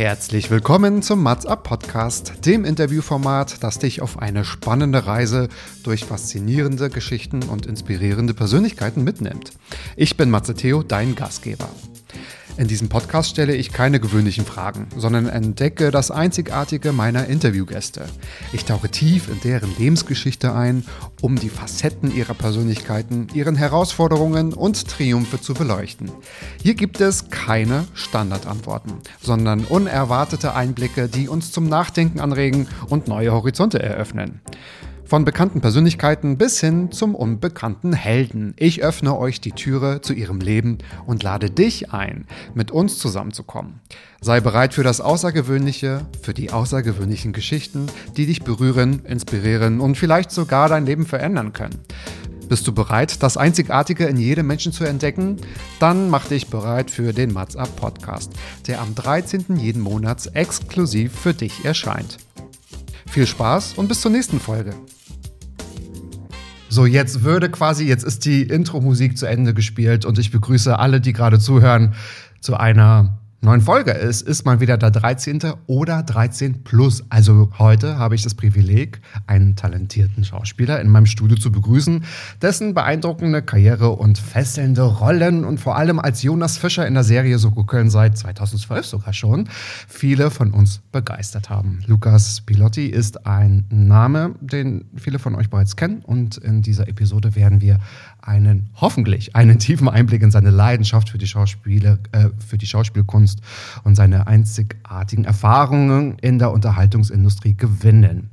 Herzlich willkommen zum Mats Up Podcast, dem Interviewformat, das dich auf eine spannende Reise durch faszinierende Geschichten und inspirierende Persönlichkeiten mitnimmt. Ich bin Matze Theo, dein Gastgeber. In diesem Podcast stelle ich keine gewöhnlichen Fragen, sondern entdecke das Einzigartige meiner Interviewgäste. Ich tauche tief in deren Lebensgeschichte ein, um die Facetten ihrer Persönlichkeiten, ihren Herausforderungen und Triumphe zu beleuchten. Hier gibt es keine Standardantworten, sondern unerwartete Einblicke, die uns zum Nachdenken anregen und neue Horizonte eröffnen. Von bekannten Persönlichkeiten bis hin zum unbekannten Helden. Ich öffne euch die Türe zu ihrem Leben und lade dich ein, mit uns zusammenzukommen. Sei bereit für das Außergewöhnliche, für die außergewöhnlichen Geschichten, die dich berühren, inspirieren und vielleicht sogar dein Leben verändern können. Bist du bereit, das Einzigartige in jedem Menschen zu entdecken? Dann mach dich bereit für den Mats Up Podcast, der am 13. jeden Monats exklusiv für dich erscheint. Viel Spaß und bis zur nächsten Folge. So, jetzt würde quasi, jetzt ist die Intro-Musik zu Ende gespielt und ich begrüße alle, die gerade zuhören, zu einer neuen Folge. Es ist mal wieder der 13. oder 13 plus. Also heute habe ich das Privileg, einen talentierten Schauspieler in meinem Studio zu begrüßen, dessen beeindruckende Karriere und fesselnde Rollen und vor allem als Jonas Fischer in der Serie Soko Köln seit 2012 sogar schon viele von uns begeistert haben. Lukas Pilotti ist ein Name, den viele von euch bereits kennen und in dieser Episode werden wir einen hoffentlich einen tiefen Einblick in seine Leidenschaft für die Schauspiele, äh, für die Schauspielkunst Kunst und seine einzigartigen Erfahrungen in der Unterhaltungsindustrie gewinnen.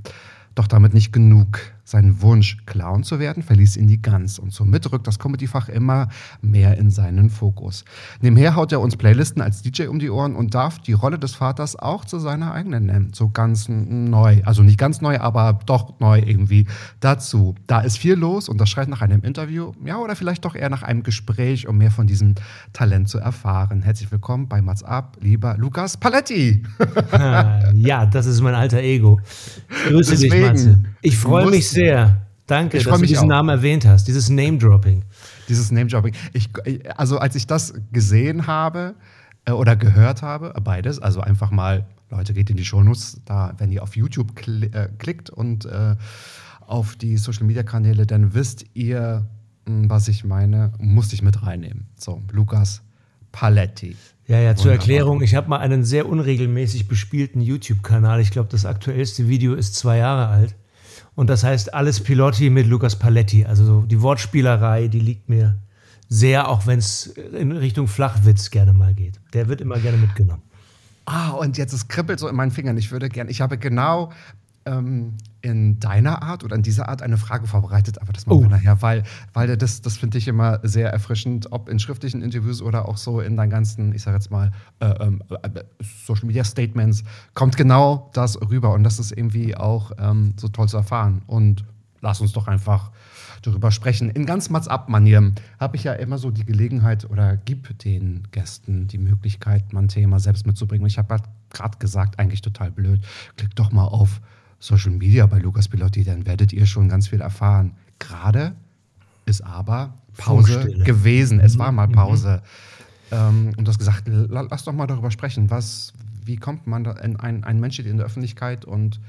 Doch damit nicht genug. Sein Wunsch, Clown zu werden, verließ ihn nie ganz und somit rückt das Comedyfach immer mehr in seinen Fokus. Nebenher haut er uns Playlisten als DJ um die Ohren und darf die Rolle des Vaters auch zu seiner eigenen nennen. So ganz neu, also nicht ganz neu, aber doch neu irgendwie dazu. Da ist viel los und das schreit nach einem Interview, ja, oder vielleicht doch eher nach einem Gespräch, um mehr von diesem Talent zu erfahren. Herzlich willkommen bei Mats Up, lieber Lukas Paletti. ja, das ist mein alter Ego. Grüße Deswegen, dich, Matze. Ich freue mich sehr. Danke, dass du diesen auch. Namen erwähnt hast, dieses Name-Dropping. Dieses Name-Dropping. also als ich das gesehen habe äh, oder gehört habe, beides, also einfach mal, Leute, geht in die Shownotes, da, wenn ihr auf YouTube kli äh, klickt und äh, auf die Social-Media-Kanäle, dann wisst ihr, mh, hm, was ich meine, musste ich mit reinnehmen. So, Lukas Paletti. Ja, ja, zur Erklärung, ich habe mal einen sehr unregelmäßig bespielten YouTube-Kanal. Ich glaube, das aktuellste Video ist zwei Jahre alt. Und das heißt alles Pilotti mit Lukas Paletti. Also die Wortspielerei, die liegt mir sehr, auch wenn es in Richtung Flachwitz gerne mal geht. Der wird immer gerne mitgenommen. Ah, und jetzt es kribbelt so in meinen Fingern. Ich würde gerne, ich habe genau ähm, in deiner Art oder in dieser Art eine Frage vorbereitet, aber das machen oh. wir nachher, weil, weil das, das finde ich immer sehr erfrischend, ob in schriftlichen Interviews oder auch so in deinen ganzen, ich sage jetzt mal, äh, ähm, äh, Social Media Statements, kommt genau das rüber und das ist irgendwie auch ähm, so toll zu erfahren. Und lass uns doch einfach darüber sprechen. In ganz Mats-Up-Manier habe ich ja immer so die Gelegenheit oder gib den Gästen die Möglichkeit, mein Thema selbst mitzubringen. ich habe gerade gesagt, eigentlich total blöd, klick doch mal auf Social Media bei Lukas Pilotti, dann werdet ihr schon ganz viel erfahren. Gerade ist aber Pause Funkstille. gewesen. Es war mal mhm. Pause. Mhm. Ähm, und du hast gesagt, lass doch mal darüber sprechen. Was, wie kommt man da in ein, ein Mensch steht in der Öffentlichkeit und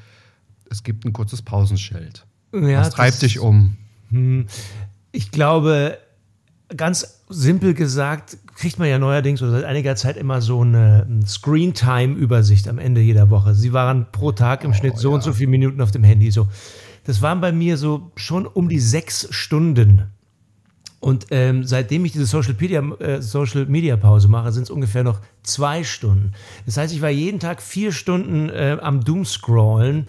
es gibt ein kurzes Pausenschild. Ja, Was treibt dich um? Hm. Ich glaube, ganz simpel gesagt, kriegt man ja neuerdings oder seit einiger Zeit immer so eine Screen-Time-Übersicht am Ende jeder Woche. Sie waren pro Tag im oh, Schnitt so ja. und so viele Minuten auf dem Handy. So. Das waren bei mir so schon um die sechs Stunden. Und ähm, seitdem ich diese Social Media, äh, Social Media Pause mache, sind es ungefähr noch zwei Stunden. Das heißt, ich war jeden Tag vier Stunden äh, am Doomscrollen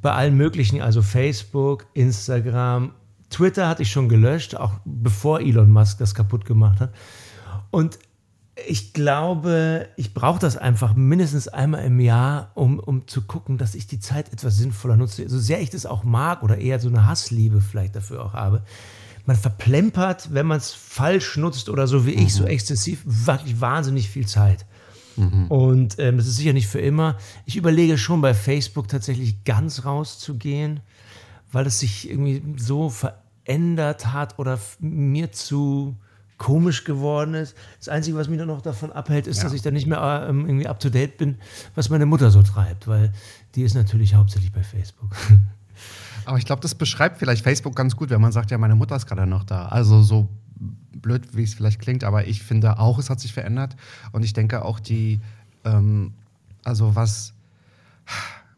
bei allen möglichen, also Facebook, Instagram, Twitter hatte ich schon gelöscht, auch bevor Elon Musk das kaputt gemacht hat. Und ich glaube, ich brauche das einfach mindestens einmal im Jahr, um, um zu gucken, dass ich die Zeit etwas sinnvoller nutze. So sehr ich das auch mag oder eher so eine Hassliebe vielleicht dafür auch habe. Man verplempert, wenn man es falsch nutzt oder so wie mhm. ich, so mhm. exzessiv, wirklich wahnsinnig viel Zeit. Mhm. Und ähm, das ist sicher nicht für immer. Ich überlege schon bei Facebook tatsächlich ganz rauszugehen weil es sich irgendwie so verändert hat oder mir zu komisch geworden ist. Das Einzige, was mich dann noch davon abhält, ist, Ja. dass ich dann nicht mehr ähm, irgendwie up to date bin, was meine Mutter so treibt, weil die ist natürlich hauptsächlich bei Facebook. Aber ich glaube, das beschreibt vielleicht Facebook ganz gut, wenn man sagt, ja, meine Mutter ist gerade noch da. Also so blöd, wie es vielleicht klingt, aber ich finde auch, es hat sich verändert. Und ich denke auch die, ähm, also was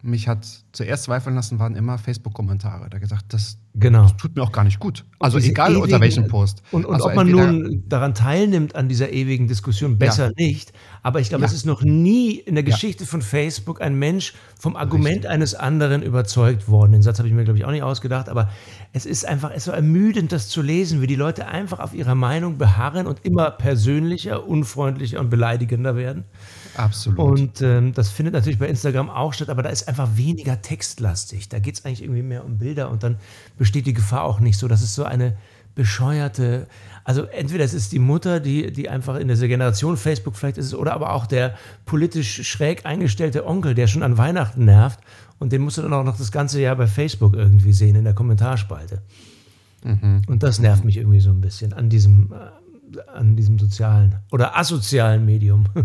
mich hat zuerst zweifeln lassen, waren immer Facebook-Kommentare. Da gesagt, das, Genau. das tut mir auch gar nicht gut. Also egal unter ewigen- welchem Post. Und, und also ob man nun daran teilnimmt, an dieser ewigen Diskussion, besser nicht. Aber ich glaube, Ja. es ist noch nie in der Geschichte von Facebook ein Mensch vom Argument eines anderen überzeugt worden. Den Satz habe ich mir, glaube ich, auch nicht ausgedacht. Aber es ist einfach es ist so ermüdend, das zu lesen, wie die Leute einfach auf ihrer Meinung beharren und immer persönlicher, unfreundlicher und beleidigender werden. Absolut. Und ähm, das findet natürlich bei Instagram auch statt, aber da ist einfach weniger textlastig. Da geht es eigentlich irgendwie mehr um Bilder und dann besteht die Gefahr auch nicht so. Das ist so eine bescheuerte, also entweder es ist die Mutter, die, die einfach in dieser Generation Facebook vielleicht ist, oder aber auch der politisch schräg eingestellte Onkel, der schon an Weihnachten nervt und den musst du dann auch noch das ganze Jahr bei Facebook irgendwie sehen, in der Kommentarspalte. Und das nervt mich irgendwie so ein bisschen an diesem, äh, an diesem sozialen oder asozialen Medium.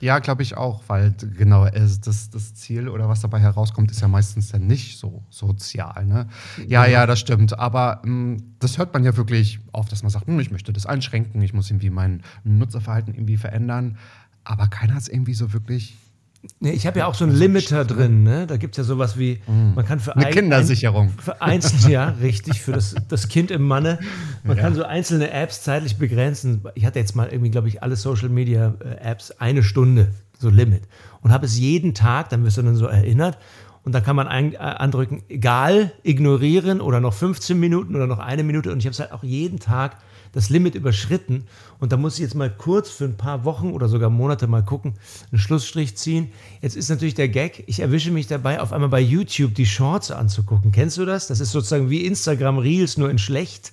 Ja, glaube ich auch, weil genau es, das, das Ziel oder was dabei herauskommt, ist ja meistens dann nicht so sozial. Ne? Ja, ja, das stimmt. Aber mh, das hört man ja wirklich oft, dass man sagt, hm, ich möchte das einschränken, ich muss irgendwie mein Nutzerverhalten irgendwie verändern. Aber keiner hat es irgendwie so wirklich. Nee, ich habe ja auch so einen Limiter drin, ne? Da gibt es ja sowas wie, man kann für Eine ein- Kindersicherung. Ein, für einzelne, ja, richtig, für das, das Kind im Manne. Man Ja. kann so einzelne Apps zeitlich begrenzen. Ich hatte jetzt mal irgendwie, glaube ich, alle Social Media äh, Apps eine Stunde, so Limit. Und habe es jeden Tag, dann wirst du dann so erinnert. Und dann kann man ein, äh, andrücken, egal, ignorieren oder noch 15 Minuten oder noch eine Minute. Und ich habe es halt auch jeden Tag das Limit überschritten. Und da muss ich jetzt mal kurz für ein paar Wochen oder sogar Monate mal gucken, einen Schlussstrich ziehen. Jetzt ist natürlich der Gag, ich erwische mich dabei, auf einmal bei YouTube die Shorts anzugucken. Kennst du das? Das ist sozusagen wie Instagram Reels, nur in schlecht.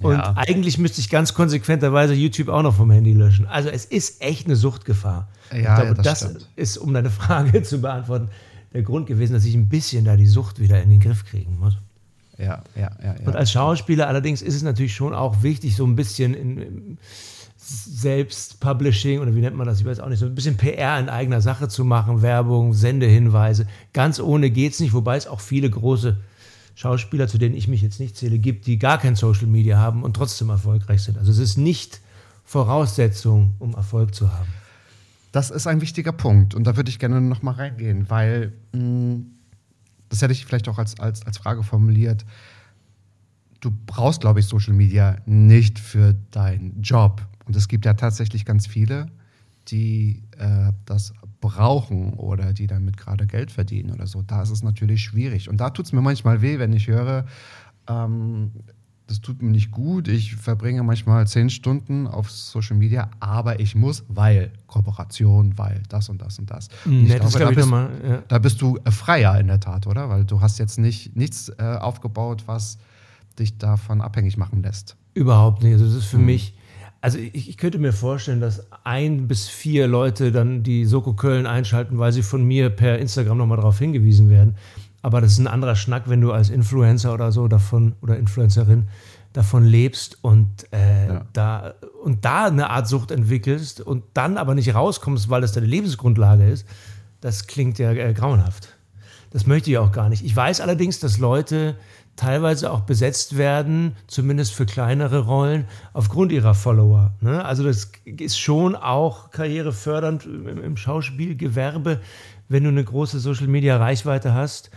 Und Ja. eigentlich müsste ich ganz konsequenterweise YouTube auch noch vom Handy löschen. Also es ist echt eine Suchtgefahr. Ja, ich glaube, ja, das das, ist, um deine Frage zu beantworten, der Grund gewesen, dass ich ein bisschen da die Sucht wieder in den Griff kriegen muss. Ja, ja, ja. Und als Schauspieler allerdings ist es natürlich schon auch wichtig, so ein bisschen in, in Selbstpublishing oder wie nennt man das, ich weiß auch nicht, so ein bisschen PR in eigener Sache zu machen, Werbung, Sendehinweise. Ganz ohne geht's nicht, wobei es auch viele große Schauspieler, zu denen ich mich jetzt nicht zähle, gibt, die gar kein Social Media haben und trotzdem erfolgreich sind. Also es ist nicht Voraussetzung, um Erfolg zu haben. Das ist ein wichtiger Punkt und da würde ich gerne noch mal reingehen, weil mh, das hätte ich vielleicht auch als, als, als Frage formuliert. Du brauchst, glaube ich, Social Media nicht für deinen Job. Und es gibt ja tatsächlich ganz viele, die äh, das brauchen oder die damit gerade Geld verdienen oder so. Da ist es natürlich schwierig. Und da tut es mir manchmal weh, wenn ich höre, ähm, das tut mir nicht gut. Ich verbringe manchmal zehn Stunden auf Social Media, aber ich muss, weil Kooperation, weil das und das und das. Und ich Nett glaube, glaube da, bist, nochmal. Ja. da bist du freier in der Tat, oder? Weil du hast jetzt nicht nichts äh, aufgebaut, was dich davon abhängig machen lässt. Überhaupt nicht. Also das ist für Hm. mich, also ich, ich könnte mir vorstellen, dass ein bis vier Leute dann die Soko Köln einschalten, weil sie von mir per Instagram nochmal darauf hingewiesen werden. Aber das ist ein anderer Schnack, wenn du als Influencer oder so davon oder Influencerin davon lebst und, äh, Ja. da, und da eine Art Sucht entwickelst und dann aber nicht rauskommst, weil das deine Lebensgrundlage ist. Das klingt ja äh, grauenhaft. Das möchte ich auch gar nicht. Ich weiß allerdings, dass Leute teilweise auch besetzt werden, zumindest für kleinere Rollen, aufgrund ihrer Follower. Ne? Also das ist schon auch karrierefördernd im, im Schauspielgewerbe, wenn du eine große Social-Media-Reichweite hast.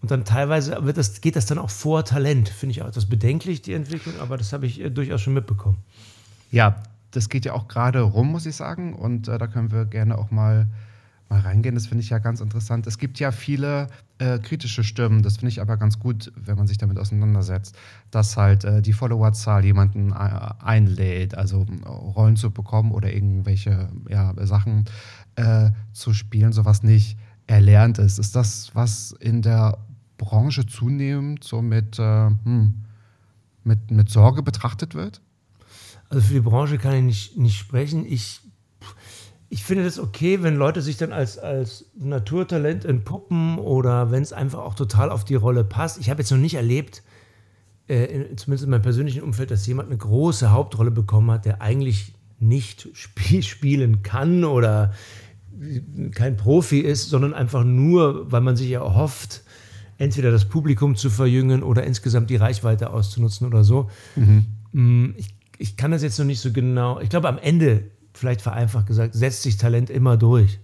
Und dann teilweise wird das, geht das dann auch vor Talent. Finde ich auch etwas bedenklich, die Entwicklung, aber das habe ich äh, durchaus schon mitbekommen. Ja, das geht ja auch gerade rum, muss ich sagen. Und äh, da können wir gerne auch mal, mal reingehen. Das finde ich ja ganz interessant. Es gibt ja viele äh, kritische Stimmen. Das finde ich aber ganz gut, wenn man sich damit auseinandersetzt, dass halt äh, die Followerzahl jemanden äh, einlädt, also Rollen zu bekommen oder irgendwelche ja, Sachen äh, zu spielen, sowas nicht erlernt ist. Ist das, was in der Branche zunehmend so mit, äh, hm, mit, mit Sorge betrachtet wird? Also für die Branche kann ich nicht, nicht sprechen. Ich, ich finde das okay, wenn Leute sich dann als, als Naturtalent entpuppen oder wenn es einfach auch total auf die Rolle passt. Ich habe jetzt noch nicht erlebt, äh, zumindest in meinem persönlichen Umfeld, dass jemand eine große Hauptrolle bekommen hat, der eigentlich nicht sp spielen kann oder kein Profi ist, sondern einfach nur, weil man sich ja hofft, entweder das Publikum zu verjüngen oder insgesamt die Reichweite auszunutzen oder so. Mhm. Mm, ich, ich kann das jetzt noch nicht so genau. Ich glaube, am Ende, vielleicht vereinfacht gesagt, setzt sich Talent immer durch.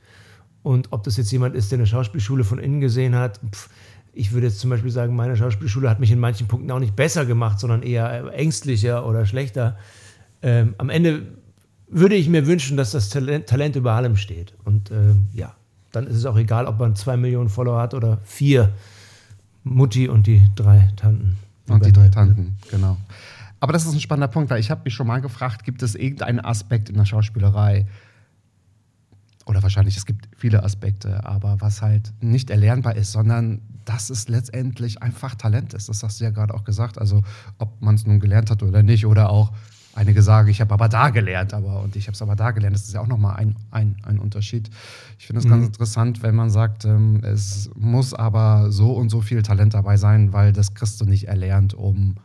Und ob das jetzt jemand ist, der eine Schauspielschule von innen gesehen hat, pff, ich würde jetzt zum Beispiel sagen, meine Schauspielschule hat mich in manchen Punkten auch nicht besser gemacht, sondern eher ängstlicher oder schlechter. Ähm, am Ende würde ich mir wünschen, dass das Talent, Talent über allem steht. Und ähm, ja, dann ist es auch egal, ob man zwei Millionen Follower hat oder vier. Mutti und die drei Tanten. Und die drei Tanten, genau. Aber das ist ein spannender Punkt, weil ich habe mich schon mal gefragt, gibt es irgendeinen Aspekt in der Schauspielerei, oder wahrscheinlich, es gibt viele Aspekte, aber was halt nicht erlernbar ist, sondern dass es letztendlich einfach Talent ist. Das hast du ja gerade auch gesagt. Also ob man es nun gelernt hat oder nicht, oder auch einige sagen, ich habe aber da gelernt, aber und ich habe es aber da gelernt. Das ist ja auch nochmal ein, ein, ein Unterschied. Ich finde es mhm. ganz interessant, wenn man sagt, ähm, es muss aber so und so viel Talent dabei sein, weil das kriegst du nicht erlernt, um,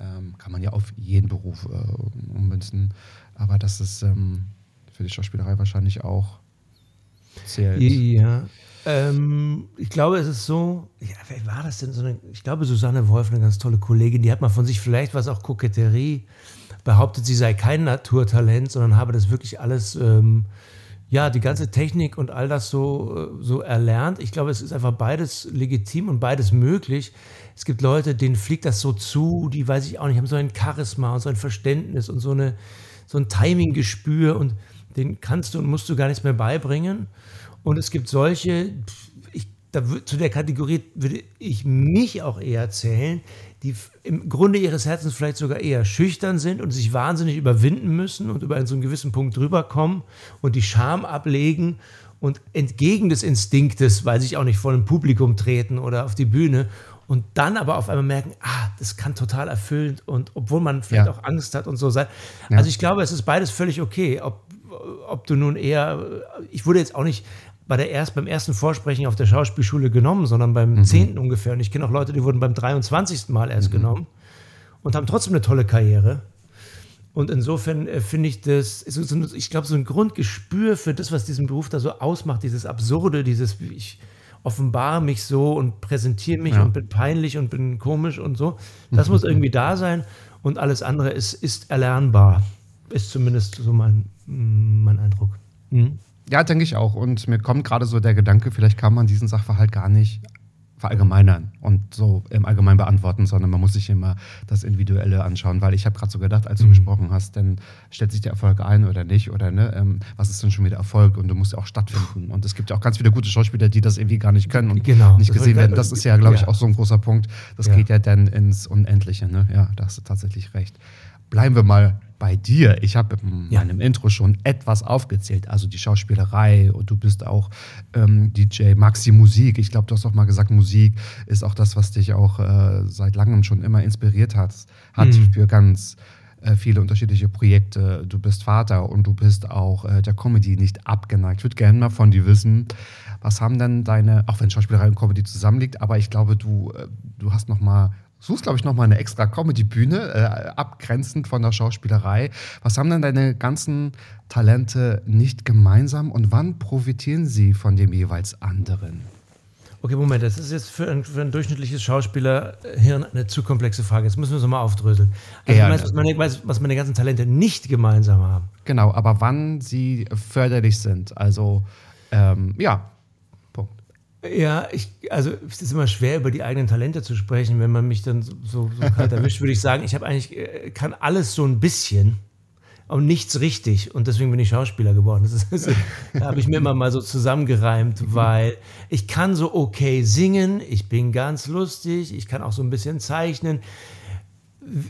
ähm, kann man ja auf jeden Beruf äh, ummünzen. Aber das ist ähm, für die Schauspielerei wahrscheinlich auch zählt. Ja. Ähm, ich glaube, es ist so, ja, wer war das denn? So eine, ich glaube, Susanne Wolf, eine ganz tolle Kollegin, die hat mal von sich vielleicht was auch Koketterie behauptet, sie sei kein Naturtalent, sondern habe das wirklich alles, ähm, ja, die ganze Technik und all das so, äh, so erlernt. Ich glaube, es ist einfach beides legitim und beides möglich. Es gibt Leute, denen fliegt das so zu, die weiß ich auch nicht, haben so ein Charisma und so ein Verständnis und so, eine, so ein Timing-Gespür und den kannst du und musst du gar nichts mehr beibringen. Und es gibt solche, ich, da, zu der Kategorie würde ich mich auch eher zählen, die im Grunde ihres Herzens vielleicht sogar eher schüchtern sind und sich wahnsinnig überwinden müssen und über einen so einen gewissen Punkt drüber kommen und die Scham ablegen und entgegen des Instinktes, weil sich auch nicht vor einem Publikum treten oder auf die Bühne und dann aber auf einmal merken, ah, das kann total erfüllend und obwohl man vielleicht ja. auch Angst hat und so sein. Also ich glaube, es ist beides völlig okay, ob, ob du nun eher, ich wurde jetzt auch nicht bei der erst, beim ersten Vorsprechen auf der Schauspielschule genommen, sondern beim mhm. zehnten ungefähr. Und ich kenne auch Leute, die wurden beim 23. Mal erst mhm. genommen und haben trotzdem eine tolle Karriere. Und insofern äh, finde ich das, so, ich glaube, so ein Grundgespür für das, was diesen Beruf da so ausmacht, dieses Absurde, dieses, ich offenbare mich so und präsentiere mich ja. und bin peinlich und bin komisch und so. Das muss irgendwie da sein und alles andere ist, ist erlernbar. Ist zumindest so mein, mein Eindruck. Mhm. Ja, denke ich auch. Und mir kommt gerade so der Gedanke, vielleicht kann man diesen Sachverhalt gar nicht verallgemeinern und so im Allgemeinen beantworten, sondern man muss sich immer das Individuelle anschauen, weil ich habe gerade so gedacht, als du mhm. gesprochen hast, dann stellt sich der Erfolg ein oder nicht oder ne, ähm, was ist denn schon wieder Erfolg und du musst ja auch stattfinden und es gibt ja auch ganz viele gute Schauspieler, die das irgendwie gar nicht können und genau. nicht gesehen werden. Das ist ja, glaube ich, ja. auch so ein großer Punkt. Das ja. geht ja dann ins Unendliche. Ne? Ja, da hast du tatsächlich recht. Bleiben wir mal bei dir. Ich habe in ja. meinem Intro schon etwas aufgezählt, also die Schauspielerei und du bist auch ähm, DJ, die Musik. Ich glaube, du hast auch mal gesagt, Musik ist auch das, was dich auch äh, seit langem schon immer inspiriert hat, hat mhm. für ganz äh, viele unterschiedliche Projekte. Du bist Vater und du bist auch äh, der Comedy nicht abgeneigt. Ich würde gerne mal von dir wissen, was haben denn deine, auch wenn Schauspielerei und Comedy zusammenliegt, aber ich glaube, du, äh, du hast noch mal suchst, glaube ich, nochmal eine extra Comedy-Bühne, äh, abgrenzend von der Schauspielerei. Was haben denn deine ganzen Talente nicht gemeinsam und wann profitieren sie von dem jeweils anderen? Okay, Moment, das ist jetzt für ein, für ein durchschnittliches Schauspielerhirn eine zu komplexe Frage. Jetzt müssen wir es mal aufdröseln. Also du meinst, was meine, was meine ganzen Talente nicht gemeinsam haben? Genau, aber wann sie förderlich sind. Also, ähm, ja, ja, ich, also es ist immer schwer, über die eigenen Talente zu sprechen, wenn man mich dann so, so, kalt erwischt, würde ich sagen, ich habe eigentlich, äh, kann alles so ein bisschen und nichts richtig. Und deswegen bin ich Schauspieler geworden. Das ist, da habe ich mir immer mal so zusammengereimt, weil ich kann so okay singen, ich bin ganz lustig, ich kann auch so ein bisschen zeichnen.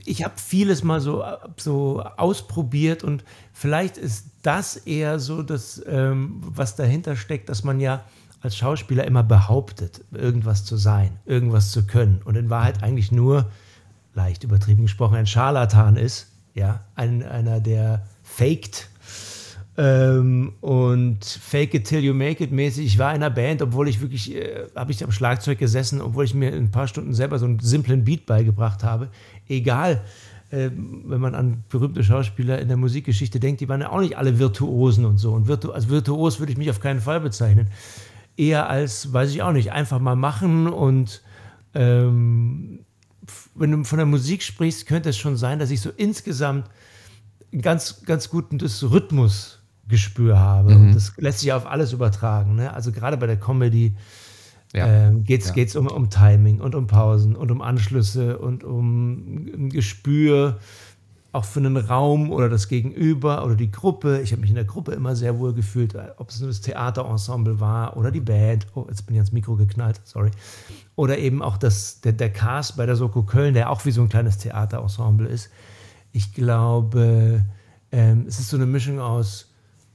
Ich habe vieles mal so, so ausprobiert und vielleicht ist das eher so das, ähm, was dahinter steckt, dass man ja als Schauspieler immer behauptet, irgendwas zu sein, irgendwas zu können und in Wahrheit eigentlich nur, leicht übertrieben gesprochen, ein Scharlatan ist, ja, ein, einer, der faked Ähm, und Fake It Till You Make It mäßig. Ich war in einer Band, obwohl ich wirklich, äh, habe ich am Schlagzeug gesessen, obwohl ich mir in ein paar Stunden selber so einen simplen Beat beigebracht habe. Egal, äh, wenn man an berühmte Schauspieler in der Musikgeschichte denkt, die waren ja auch nicht alle Virtuosen und so. Und virtu als Virtuos würde ich mich auf keinen Fall bezeichnen. Eher als, weiß ich auch nicht, einfach mal machen und ähm, wenn du von der Musik sprichst, könnte es schon sein, dass ich so insgesamt ein ganz, ganz gutes Rhythmusgespür habe. Mhm. Und das lässt sich auf alles übertragen. Ne? Also gerade bei der Comedy ja. äh, geht es ja. um, um Timing und um Pausen und um Anschlüsse und um ein Gespür auch für einen Raum oder das Gegenüber oder die Gruppe. Ich habe mich in der Gruppe immer sehr wohl gefühlt, ob es nur das Theaterensemble war oder die Band. Oh, jetzt bin ich ans Mikro geknallt, sorry. Oder eben auch das, der, der Cast bei der Soko Köln, der auch wie so ein kleines Theaterensemble ist. Ich glaube, ähm, es ist so eine Mischung aus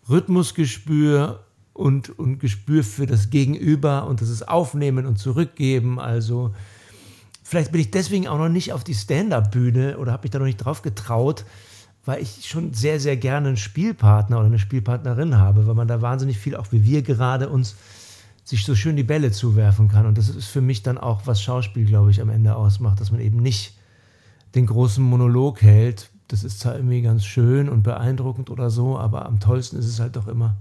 Rhythmusgespür und, und Gespür für das Gegenüber und das ist Aufnehmen und Zurückgeben. Also vielleicht bin ich deswegen auch noch nicht auf die Stand-up-Bühne oder habe mich da noch nicht drauf getraut, weil ich schon sehr, sehr gerne einen Spielpartner oder eine Spielpartnerin habe, weil man da wahnsinnig viel, auch wie wir gerade, uns sich so schön die Bälle zuwerfen kann. Und das ist für mich dann auch, was Schauspiel, glaube ich, am Ende ausmacht, dass man eben nicht den großen Monolog hält. Das ist zwar irgendwie ganz schön und beeindruckend oder so, aber am tollsten ist es halt doch immer,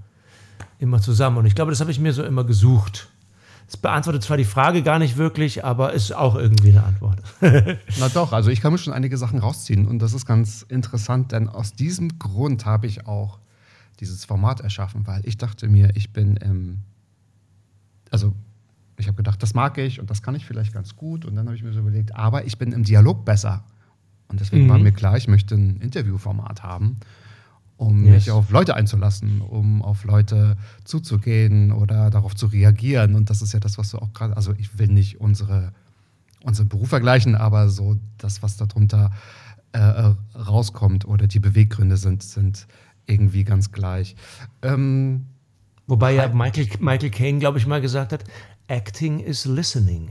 immer zusammen. Und ich glaube, das habe ich mir so immer gesucht. Es beantwortet zwar die Frage gar nicht wirklich, aber ist auch irgendwie eine Antwort. Na doch, also ich kann mir schon einige Sachen rausziehen und das ist ganz interessant, denn aus diesem Grund habe ich auch dieses Format erschaffen, weil ich dachte mir, ich bin im, also ich habe gedacht, das mag ich und das kann ich vielleicht ganz gut und dann habe ich mir so überlegt, aber ich bin im Dialog besser. Und deswegen mhm. war mir klar, ich möchte ein Interviewformat haben, um yes. mich auf Leute einzulassen, um auf Leute zuzugehen oder darauf zu reagieren. Und das ist ja das, was du auch gerade, also ich will nicht unsere, unseren Beruf vergleichen, aber so das, was darunter äh, rauskommt oder die Beweggründe sind, sind irgendwie ganz gleich. Ähm, Wobei ja Michael, Michael Caine, glaube ich, mal gesagt hat, Acting is listening.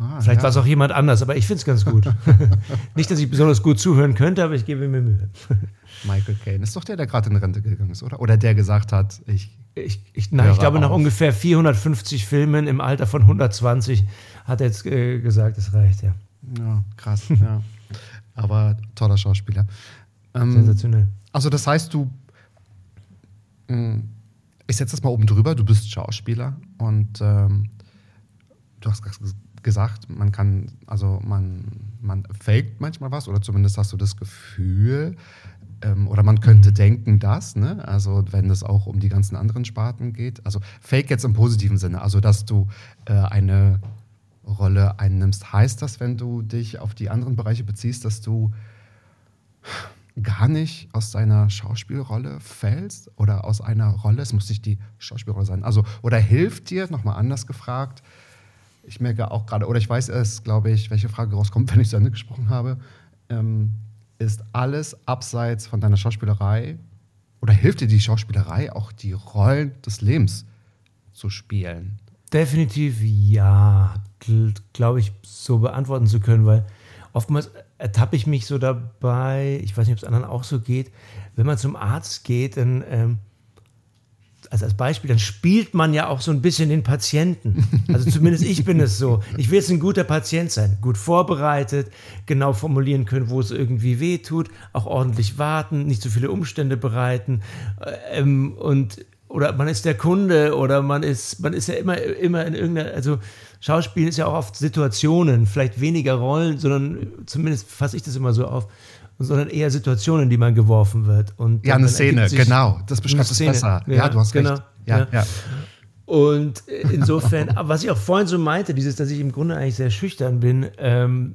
Ah, Vielleicht ja. war es auch jemand anders, aber ich finde es ganz gut. Nicht, dass ich besonders gut zuhören könnte, aber ich gebe mir Mühe. Michael Caine ist doch der, der gerade in Rente gegangen ist, oder? Oder der gesagt hat, ich. Ich, ich, nein, ich glaube, auf. nach ungefähr 450 Filmen im Alter von 120 hat er jetzt äh, gesagt, es reicht, ja. Ja, krass, ja. Aber toller Schauspieler. Ähm, Sensationell. Also, das heißt, du. Mh, hm, ich setze das mal oben drüber, du bist Schauspieler und ähm, du hast gesagt, man kann, also man, man faked manchmal was oder zumindest hast du das Gefühl, ähm, oder man könnte mhm. denken, dass, ne? also wenn es auch um die ganzen anderen Sparten geht, also fake jetzt im positiven Sinne, also dass du äh, eine Rolle einnimmst, heißt das, wenn du dich auf die anderen Bereiche beziehst, dass du gar nicht aus deiner Schauspielrolle fällst oder aus einer Rolle, es muss nicht die Schauspielrolle sein, also oder hilft dir, nochmal anders gefragt, ich merke auch gerade, oder ich weiß erst, glaube ich, welche Frage rauskommt, wenn ich zu Ende gesprochen habe, ähm, ist alles abseits von deiner Schauspielerei oder hilft dir die Schauspielerei auch die Rollen des Lebens zu spielen? Definitiv ja, glaube ich, so beantworten zu können, weil oftmals ertappe ich mich so dabei, ich weiß nicht, ob es anderen auch so geht, wenn man zum Arzt geht, dann ähm, also als Beispiel, dann spielt man ja auch so ein bisschen den Patienten. Also zumindest ich bin es so. Ich will jetzt ein guter Patient sein, gut vorbereitet, genau formulieren können, wo es irgendwie weh tut, auch ordentlich warten, nicht zu viele Umstände bereiten ähm, und oder man ist der Kunde oder man ist man ist ja immer immer in irgendeiner also Schauspiel ist ja auch oft Situationen, vielleicht weniger Rollen, sondern zumindest fasse ich das immer so auf sondern eher Situationen, in die man geworfen wird. Und ja, eine Szene, genau. Das beschreibt es besser. Ja, ja, du hast genau, recht. Ja, ja. ja. Und insofern, was ich auch vorhin so meinte, dieses, dass ich im Grunde eigentlich sehr schüchtern bin, ähm,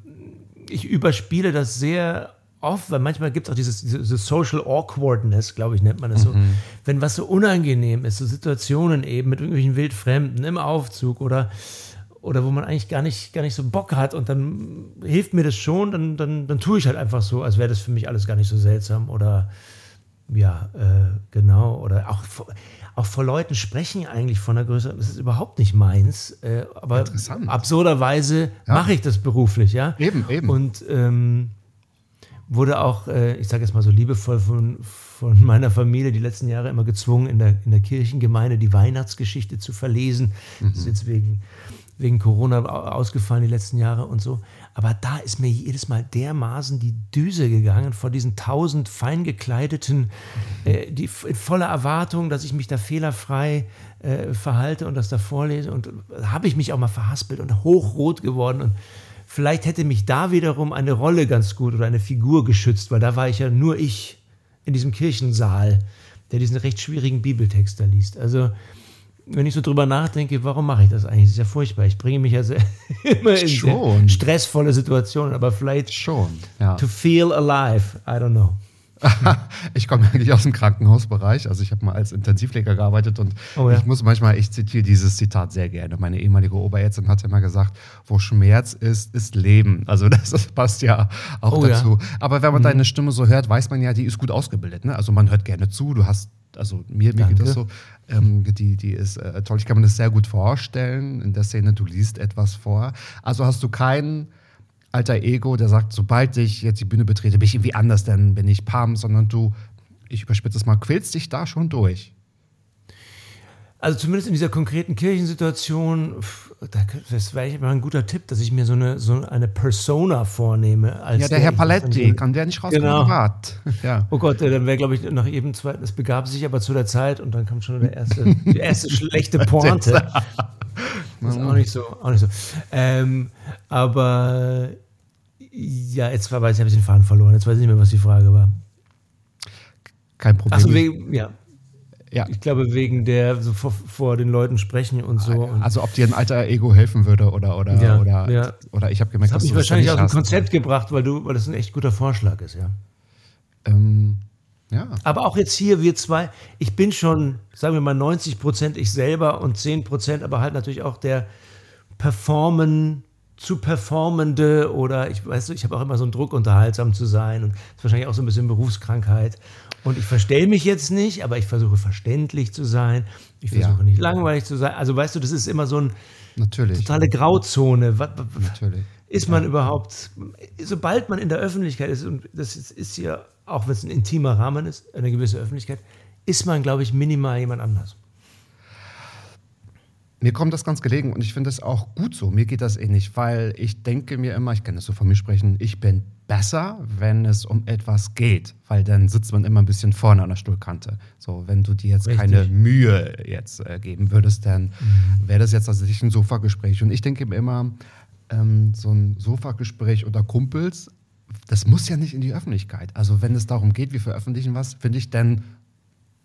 ich überspiele das sehr oft, weil manchmal gibt es auch dieses, diese Social Awkwardness, glaube ich, nennt man das so. Mhm. Wenn was so unangenehm ist, so Situationen eben mit irgendwelchen Wildfremden im Aufzug oder oder wo man eigentlich gar nicht, gar nicht so Bock hat und dann hilft mir das schon, dann, dann, dann tue ich halt einfach so, als wäre das für mich alles gar nicht so seltsam oder ja, äh, genau, oder auch, auch vor Leuten sprechen eigentlich von der Größe, das ist überhaupt nicht meins, äh, aber absurderweise ja. mache ich das beruflich, ja. Eben, eben. Und ähm, wurde auch, äh, ich sage jetzt mal so liebevoll von, von meiner Familie die letzten Jahre immer gezwungen, in der, in der Kirchengemeinde die Weihnachtsgeschichte zu verlesen. Mhm. Das ist jetzt wegen, wegen Corona ausgefallen die letzten Jahre und so. Aber da ist mir jedes Mal dermaßen die Düse gegangen vor diesen tausend fein gekleideten, äh, die voller Erwartung, dass ich mich da fehlerfrei äh, verhalte und das da vorlese. Und habe ich mich auch mal verhaspelt und hochrot geworden. Und vielleicht hätte mich da wiederum eine Rolle ganz gut oder eine Figur geschützt, weil da war ich ja nur ich in diesem Kirchensaal, der diesen recht schwierigen Bibeltext da liest. Also wenn ich so drüber nachdenke, warum mache ich das eigentlich? Das ist ja furchtbar. Ich bringe mich ja immer in Schon. stressvolle Situationen, aber vielleicht Schon, ja. to feel alive. I don't know. ich komme eigentlich aus dem Krankenhausbereich. Also ich habe mal als Intensivpfleger gearbeitet und oh ja. ich muss manchmal, ich zitiere dieses Zitat sehr gerne. Meine ehemalige Oberärztin hat immer gesagt, wo Schmerz ist, ist Leben. Also das, das passt ja auch oh dazu. Ja. Aber wenn man mhm. deine Stimme so hört, weiß man ja, die ist gut ausgebildet. Ne? Also man hört gerne zu, du hast also mir, mir geht das so, ähm, die, die ist äh, toll. Ich kann mir das sehr gut vorstellen in der Szene, du liest etwas vor. Also hast du kein alter Ego, der sagt, sobald ich jetzt die Bühne betrete, bin ich irgendwie anders, dann bin ich Pam, sondern du, ich überspitze es mal, quälst dich da schon durch. Also zumindest in dieser konkreten Kirchensituation, das wäre mal ein guter Tipp, dass ich mir so eine, so eine Persona vornehme. ja, der, der Herr Paletti, kann der nicht rauskommen? Genau. Ja. Oh Gott, dann wäre, glaube ich, nach jedem zweiten, es begab sich aber zu der Zeit und dann kam schon der erste, die erste schlechte Pointe. Das ist auch nicht so. Auch nicht so. Ähm, aber ja, jetzt weiß ich, habe ich den Faden verloren. Jetzt weiß ich nicht mehr, was die Frage war. Kein Problem. Achso, ja. Ja. Ich glaube, wegen der so vor, vor, den Leuten sprechen und so. Ah, also ob dir ein alter Ego helfen würde oder oder ja, oder, ja. oder ich habe gemerkt, das dass mich wahrscheinlich aus dem Konzept gebracht, weil du, weil das ein echt guter Vorschlag ist, ja. Ähm, ja. Aber auch jetzt hier, wir zwei, ich bin schon, sagen wir mal, 90 Prozent ich selber und 10 Prozent, aber halt natürlich auch der Performen, zu performende oder ich weiß, ich habe auch immer so einen Druck, unterhaltsam zu sein und das ist wahrscheinlich auch so ein bisschen Berufskrankheit. Und ich verstelle mich jetzt nicht, aber ich versuche verständlich zu sein. Ich versuche ja. nicht langweilig zu sein. Also weißt du, das ist immer so eine totale Grauzone. Natürlich. Ist man ja. überhaupt, sobald man in der Öffentlichkeit ist, und das ist, ist hier, auch wenn es ein intimer Rahmen ist, eine gewisse Öffentlichkeit, ist man, glaube ich, minimal jemand anders. Mir kommt das ganz gelegen und ich finde es auch gut so. Mir geht das ähnlich, weil ich denke mir immer, ich kann das so von mir sprechen, ich bin besser, wenn es um etwas geht, weil dann sitzt man immer ein bisschen vorne an der Stuhlkante. So, wenn du dir jetzt Richtig. keine Mühe jetzt äh, geben würdest, dann mhm. wäre das jetzt tatsächlich ein Sofagespräch. Und ich denke mir immer, ähm, so ein Sofagespräch unter Kumpels, das muss ja nicht in die Öffentlichkeit. Also wenn es darum geht, wir veröffentlichen was, finde ich, dann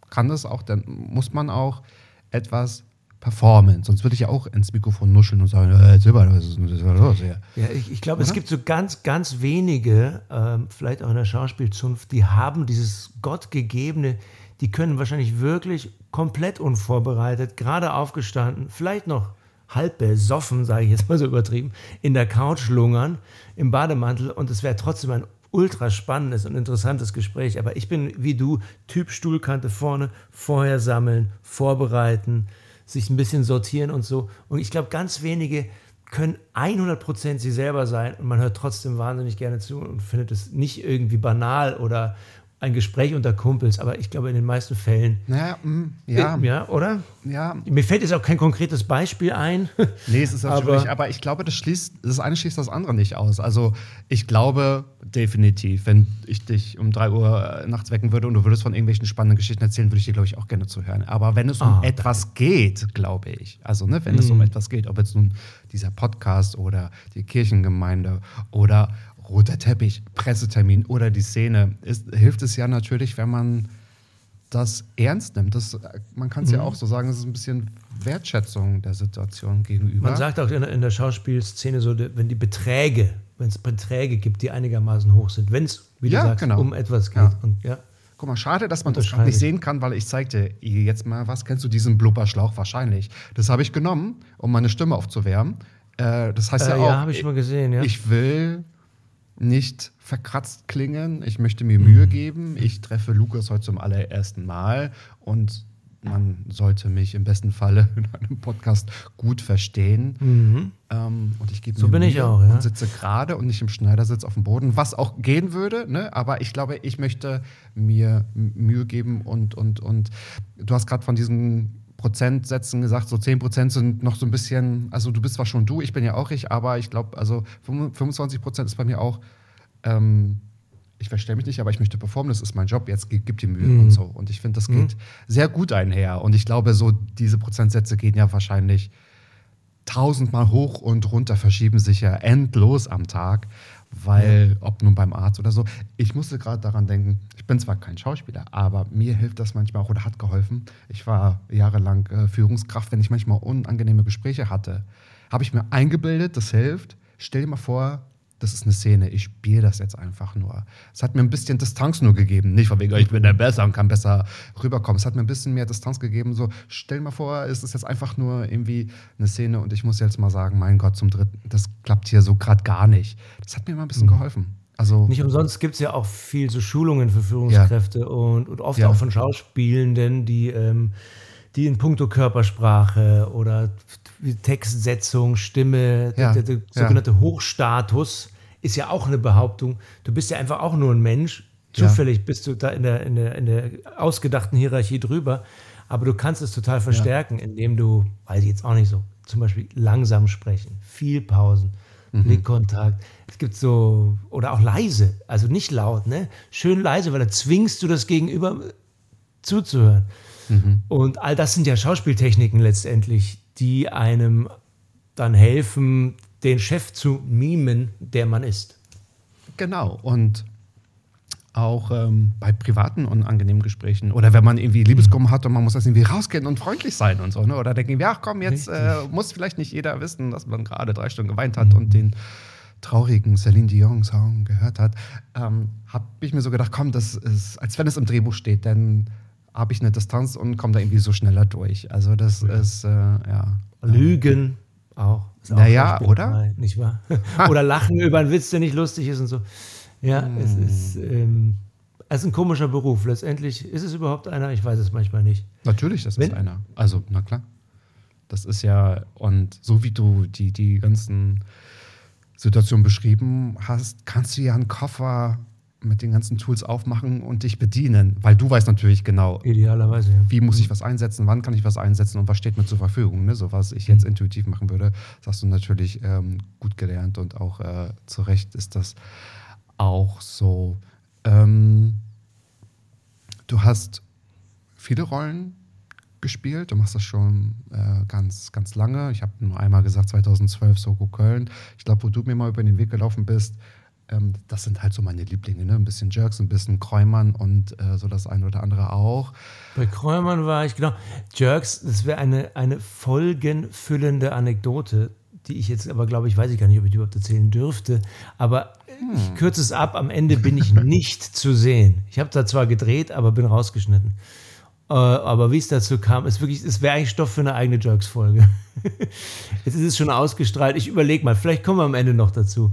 kann das auch, dann muss man auch etwas performen. Sonst würde ich ja auch ins Mikrofon nuscheln und sagen, äh, Silber, was ist, ist los hier? Ja, ich, ich glaube, es gibt so ganz, ganz wenige, ähm, vielleicht auch in der Schauspielzunft, die haben dieses gottgegebene, die können wahrscheinlich wirklich komplett unvorbereitet, gerade aufgestanden, vielleicht noch halb besoffen, sage ich jetzt mal so übertrieben, in der Couch lungern, im Bademantel und es wäre trotzdem ein ultra spannendes und interessantes Gespräch. Aber ich bin wie du, Typ Stuhlkante vorne, vorher sammeln, vorbereiten, sich ein bisschen sortieren und so. Und ich glaube, ganz wenige können 100% sie selber sein und man hört trotzdem wahnsinnig gerne zu und findet es nicht irgendwie banal oder ein Gespräch unter Kumpels, aber ich glaube in den meisten Fällen. Naja, mh, ja. Äh, ja, oder? Ja. Mir fällt jetzt auch kein konkretes Beispiel ein. Nee, es ist natürlich, aber, aber ich glaube, das schließt, das eine schließt das andere nicht aus. Also ich glaube definitiv, wenn ich dich um drei Uhr äh, nachts wecken würde und du würdest von irgendwelchen spannenden Geschichten erzählen, würde ich dir, glaube ich, auch gerne zuhören. Aber wenn es um oh, etwas danke. geht, glaube ich, also ne, wenn mm. es um mhm. etwas geht, ob jetzt nun dieser Podcast oder die Kirchengemeinde oder roter Teppich, Pressetermin oder die Szene, ist, hilft es ja natürlich, wenn man das ernst nimmt. Das, man kann es mhm. ja auch so sagen, es ist ein bisschen Wertschätzung der Situation gegenüber. Man sagt auch in, in der Schauspielszene so, wenn die Beträge, wenn es Beträge gibt, die einigermaßen hoch sind, wenn es, wie ja, du sagst, genau. um etwas geht. Ja. Und, ja. Guck mal, schade, dass man das nicht sehen kann, weil ich zeigte jetzt mal was. Kennst du diesen Blubberschlauch wahrscheinlich? Das habe ich genommen, um meine Stimme aufzuwärmen. Äh, das heißt äh, ja auch. Ja, habe ich mal gesehen, ja. Ich will nicht verkratzt klingen. Ich möchte mir Mühe mhm. geben. Ich treffe Lukas heute zum allerersten Mal und man sollte mich im besten Falle in einem Podcast gut verstehen. Mhm. Ähm, und ich gebe so bin ich auch, ja. und sitze gerade und nicht im Schneidersitz auf dem Boden, was auch gehen würde. Ne? Aber ich glaube, ich möchte mir Mühe geben und und und du hast gerade von diesen Prozentsätzen gesagt, so 10 Prozent sind noch so ein bisschen, also du bist zwar schon du, ich bin ja auch ich, aber ich glaube, also 25 Prozent ist bei mir auch, ähm, ich verstelle mich nicht, aber ich möchte performen, das ist mein Job, jetzt gib die Mühe mhm. und so. Und ich finde, das geht mhm. sehr gut einher. Und ich glaube, so diese Prozentsätze gehen ja wahrscheinlich tausendmal hoch und runter, verschieben sich ja endlos am Tag weil, ja. ob nun beim Arzt oder so, ich musste gerade daran denken, ich bin zwar kein Schauspieler, aber mir hilft das manchmal auch oder hat geholfen. Ich war jahrelang äh, Führungskraft, wenn ich manchmal unangenehme Gespräche hatte, habe ich mir eingebildet, das hilft. Stell dir mal vor, das ist eine Szene, ich spiele das jetzt einfach nur. Es hat mir ein bisschen Distanz nur gegeben. Nicht von wegen, ich bin der Besser und kann besser rüberkommen. Es hat mir ein bisschen mehr Distanz gegeben. So, stell mal vor, es ist jetzt einfach nur irgendwie eine Szene und ich muss jetzt mal sagen, mein Gott, zum dritten, das klappt hier so gerade gar nicht. Das hat mir mal ein bisschen mhm. geholfen. Also, nicht umsonst gibt es ja auch viel so Schulungen für Führungskräfte ja. und, und, oft ja. auch von Schauspielenden, die, ähm, die in puncto Körpersprache oder Textsetzung, Stimme, ja, der, der, sogenannte ja. Hochstatus ist ja auch eine Behauptung. Du bist ja einfach auch nur ein Mensch. Zufällig ja. bist du da in der, in, der, in der ausgedachten Hierarchie drüber. Aber du kannst es total verstärken, indem du, weiß ich jetzt auch nicht so, zum Beispiel langsam sprechen, viel Pausen, mhm. Blickkontakt. Es gibt so, oder auch leise, also nicht laut, ne? Schön leise, weil da zwingst du das Gegenüber zuzuhören. Mhm. Und all das sind ja Schauspieltechniken letztendlich, die einem dann helfen, den Chef zu mimen, der man ist. Genau. Und auch ähm, bei privaten unangenehmen Gesprächen oder wenn man irgendwie Liebeskummer hat und man muss das irgendwie rausgehen und freundlich sein und so, ne? Oder denken, ja, komm, jetzt äh, muss vielleicht nicht jeder wissen, dass man gerade drei Stunden geweint hat mhm. und den traurigen Celine Dion-Song gehört hat, ähm, habe ich mir so gedacht, komm, das ist, als wenn es im Drehbuch steht, denn habe ich eine Distanz und komme da irgendwie so schneller durch. Also das ja. ist, äh, ja. Lügen auch. Ist naja, oder? Nicht wahr? oder lachen über einen Witz, der nicht lustig ist und so. Ja, hm. es ist, ähm, es ist ein komischer Beruf. Letztendlich ist es überhaupt einer, ich weiß es manchmal nicht. Natürlich, das Wenn, ist einer. Also, na klar. Das ist ja, und so wie du die, die ganzen Situationen beschrieben hast, kannst du ja einen Koffer mit den ganzen Tools aufmachen und dich bedienen, weil du weißt natürlich genau, idealerweise, ja. wie muss ich was einsetzen, wann kann ich was einsetzen und was steht mir zur Verfügung. Ne? So was ich jetzt mhm. intuitiv machen würde, das hast du natürlich ähm, gut gelernt und auch äh, zu Recht ist das auch so. Ähm, du hast viele Rollen gespielt. Du machst das schon äh, ganz, ganz lange. Ich habe nur einmal gesagt, 2012 Soko Köln. Ich glaube, wo du mir mal über den Weg gelaufen bist, ähm, das sind halt so meine Lieblinge, ne? Ein bisschen Jerks, ein bisschen Kräumann und äh, so das eine oder andere auch. Bei Kräumann war ich, genau. Jerks, das wäre eine, eine folgenfüllende Anekdote, die ich jetzt aber glaube ich, weiß ich gar nicht, ob ich die überhaupt erzählen dürfte. Aber hm. ich kürze es ab, am Ende bin ich nicht zu sehen. Ich habe da zwar gedreht, aber bin rausgeschnitten. Äh, aber wie es dazu kam, ist wirklich, es wäre eigentlich Stoff für eine eigene Jerks-Folge. Jetzt ist es schon ausgestrahlt. Ich überlege mal, vielleicht kommen wir am Ende noch dazu.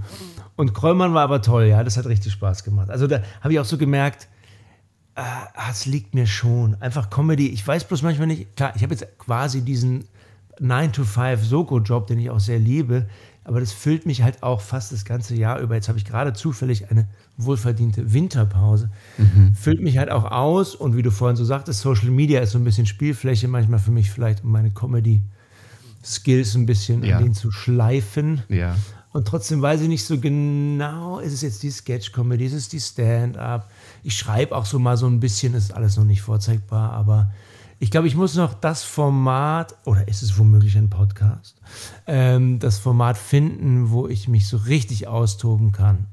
Und Krollmann war aber toll, ja, das hat richtig Spaß gemacht. Also da habe ich auch so gemerkt, äh, es liegt mir schon. Einfach Comedy. Ich weiß bloß manchmal nicht, klar, ich habe jetzt quasi diesen 9-to-5 Soko-Job, den ich auch sehr liebe, aber das füllt mich halt auch fast das ganze Jahr über. Jetzt habe ich gerade zufällig eine wohlverdiente Winterpause. Mhm. Füllt mich halt auch aus und wie du vorhin so sagtest, Social Media ist so ein bisschen Spielfläche manchmal für mich vielleicht, um meine Comedy-Skills ein bisschen ja. an den zu schleifen. Ja. Und trotzdem weiß ich nicht so genau, ist es jetzt die Sketch-Comedy, ist es die Stand-up? Ich schreibe auch so mal so ein bisschen, ist alles noch nicht vorzeigbar, aber ich glaube, ich muss noch das Format, oder ist es womöglich ein Podcast, ähm, das Format finden, wo ich mich so richtig austoben kann.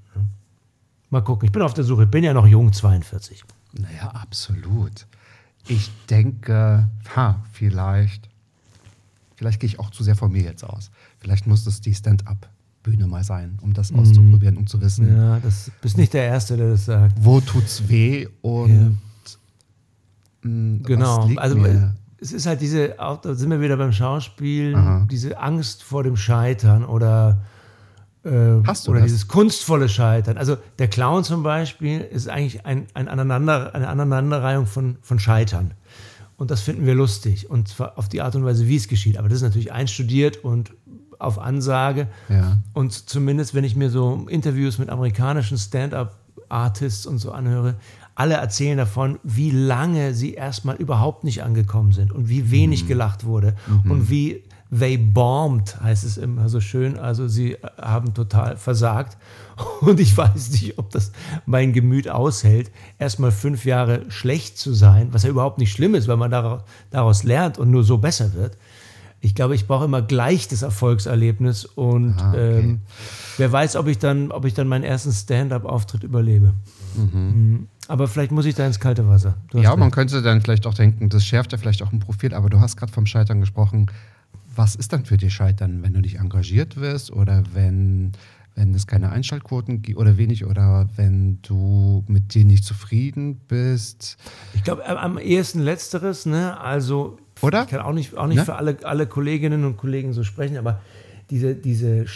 Mal gucken, ich bin auf der Suche, bin ja noch jung, 42. Naja, absolut. Ich denke, ha, vielleicht, vielleicht gehe ich auch zu sehr von mir jetzt aus. Vielleicht muss das die Stand-up Bühne mal sein, um das auszuprobieren, um zu wissen. Ja, das bist nicht der Erste, der das sagt. Wo tut's weh und ja. mh, genau. also mir? es ist halt diese, auch, da sind wir wieder beim Schauspiel, Aha. diese Angst vor dem Scheitern oder äh, Hast du oder das? dieses kunstvolle Scheitern. Also der Clown zum Beispiel ist eigentlich ein, ein Aneinander, eine Aneinanderreihung von, von Scheitern. Und das finden wir lustig. Und zwar auf die Art und Weise, wie es geschieht. Aber das ist natürlich einstudiert und auf Ansage. Ja. Und zumindest, wenn ich mir so Interviews mit amerikanischen Stand-up-Artists und so anhöre, alle erzählen davon, wie lange sie erstmal überhaupt nicht angekommen sind und wie wenig mhm. gelacht wurde mhm. und wie they bombed, heißt es immer so schön. Also sie haben total versagt. Und ich weiß nicht, ob das mein Gemüt aushält, erstmal fünf Jahre schlecht zu sein, was ja überhaupt nicht schlimm ist, weil man daraus lernt und nur so besser wird. Ich glaube, ich brauche immer gleich das Erfolgserlebnis und ah, okay. ähm, wer weiß, ob ich dann, ob ich dann meinen ersten Stand-up-Auftritt überlebe. Mhm. mhm. Aber vielleicht muss ich da ins kalte Wasser. Ja, recht. man könnte dann vielleicht auch denken, das schärft ja vielleicht auch ein Profil, aber du hast gerade vom Scheitern gesprochen. Was ist dann für dich Scheitern, wenn du nicht engagiert wirst oder wenn, wenn es keine Einschaltquoten gibt oder wenig oder wenn du mit dir nicht zufrieden bist? Ich glaube, am ehesten Letzteres, ne? Also, oder? ich kann auch nicht, auch nicht ne? für alle, alle Kolleginnen und Kollegen so sprechen, aber diese, diese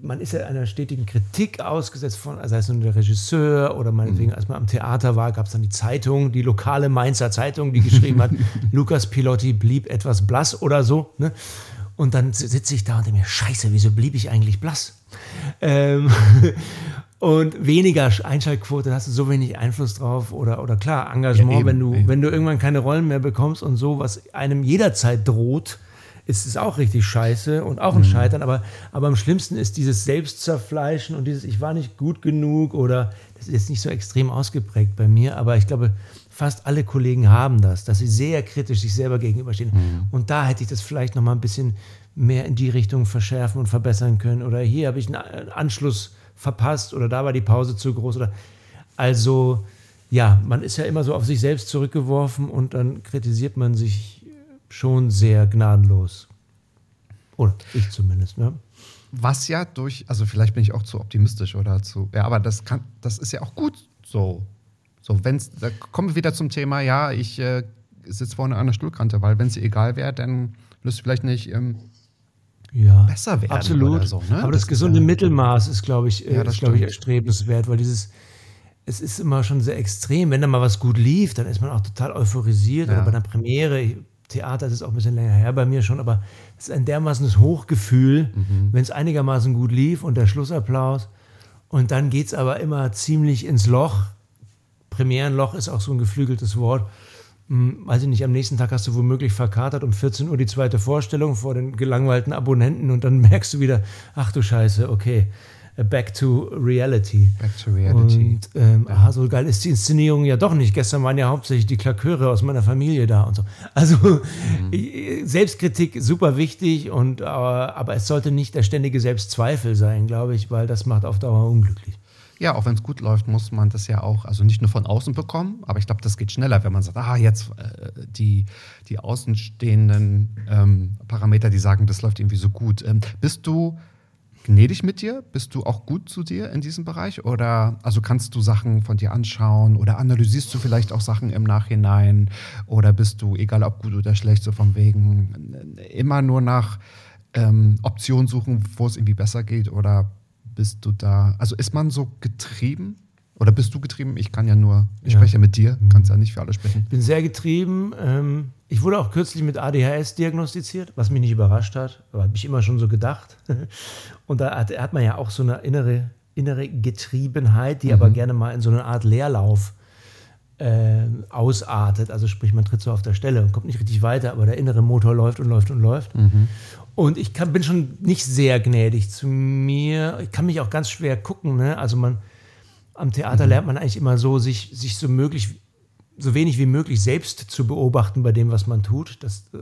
man ist ja einer stetigen Kritik ausgesetzt von, sei es nun der Regisseur oder meinetwegen, mhm. als man am Theater war, gab es dann die Zeitung, die lokale Mainzer Zeitung, die geschrieben hat, Lukas Pilotti blieb etwas blass oder so. Ne? Und dann sitze ich da und denke mir, scheiße, wieso blieb ich eigentlich blass? Ähm, und weniger Einschaltquote, da hast du so wenig Einfluss drauf oder, oder klar, Engagement, ja, eben, wenn, du, eben. wenn du irgendwann keine Rollen mehr bekommst und so, was einem jederzeit droht, ist es auch richtig scheiße und auch ein mhm. Scheitern, aber, aber am schlimmsten ist dieses Selbstzerfleischen und dieses Ich war nicht gut genug oder das ist nicht so extrem ausgeprägt bei mir, aber ich glaube, fast alle Kollegen haben das, dass sie sehr kritisch sich selber gegenüberstehen. Mhm. Und da hätte ich das vielleicht noch mal ein bisschen mehr in die Richtung verschärfen und verbessern können oder hier habe ich einen Anschluss verpasst oder da war die Pause zu groß oder also ja, man ist ja immer so auf sich selbst zurückgeworfen und dann kritisiert man sich schon sehr gnadenlos. Oder ich zumindest, ne? Was ja durch, also vielleicht bin ich auch zu optimistisch oder zu, ja, aber das kann, das ist ja auch gut so. So, wenn's, da kommen wir wieder zum Thema, ja, ich äh, sitze vorne an der Stuhlkante, weil wenn es egal wäre, dann müsste es vielleicht nicht ähm, ja, besser werden. Absolut. So, ne? Aber das, das gesunde ja, Mittelmaß ist, glaube ich, ja, ist, glaube ich, erstrebenswert, weil dieses, es ist immer schon sehr extrem. Wenn da mal was gut lief, dann ist man auch total euphorisiert. Oder bei einer Premiere, Theater, das ist auch ein bisschen länger her bei mir schon, aber es ist ein dermaßenes Hochgefühl, mhm. wenn es einigermaßen gut lief und der Schlussapplaus. Und dann geht es aber immer ziemlich ins Loch. Premierenloch ist auch so ein geflügeltes Wort. Hm, weiß ich nicht, am nächsten Tag hast du womöglich verkatert um 14 Uhr die zweite Vorstellung vor den gelangweilten Abonnenten und dann merkst du wieder, ach du Scheiße, okay. Back to Reality. Back to Reality. Und ähm, ja. aha, so geil ist die Inszenierung ja doch nicht. Gestern waren ja hauptsächlich die Klaköre aus meiner Familie da und so. Also mhm. Selbstkritik super wichtig, und, aber, aber es sollte nicht der ständige Selbstzweifel sein, glaube ich, weil das macht auf Dauer unglücklich. Ja, auch wenn es gut läuft, muss man das ja auch, also nicht nur von außen bekommen, aber ich glaube, das geht schneller, wenn man sagt, ah, jetzt äh, die, die außenstehenden ähm, Parameter, die sagen, das läuft irgendwie so gut. Ähm, bist du gnädig mit dir? Bist du auch gut zu dir in diesem Bereich? Oder also kannst du Sachen von dir anschauen oder analysierst du vielleicht auch Sachen im Nachhinein? Oder bist du, egal ob gut oder schlecht, so von wegen immer nur nach ähm, Optionen suchen, wo es irgendwie besser geht? Oder bist du da, also ist man so getrieben? Oder bist du getrieben? Ich kann ja nur, ich ja. spreche ja mit dir, mhm. kannst ja nicht für alle sprechen. Ich bin sehr getrieben. Ähm, ich wurde auch kürzlich mit ADHS diagnostiziert, was mich nicht überrascht hat, aber habe ich immer schon so gedacht. Und da hat, hat, man ja auch so eine innere, innere Getriebenheit, die mhm. aber gerne mal in so eine Art Leerlauf äh, ausartet. Also sprich, man tritt so auf der Stelle und kommt nicht richtig weiter, aber der innere Motor läuft und läuft und läuft. Mhm. Und ich kann, bin schon nicht sehr gnädig zu mir. Ich kann mich auch ganz schwer gucken. Ne? Also man am Theater mhm. lernt man eigentlich immer so, sich, sich so möglich, so wenig wie möglich selbst zu beobachten bei dem, was man tut. Das, äh,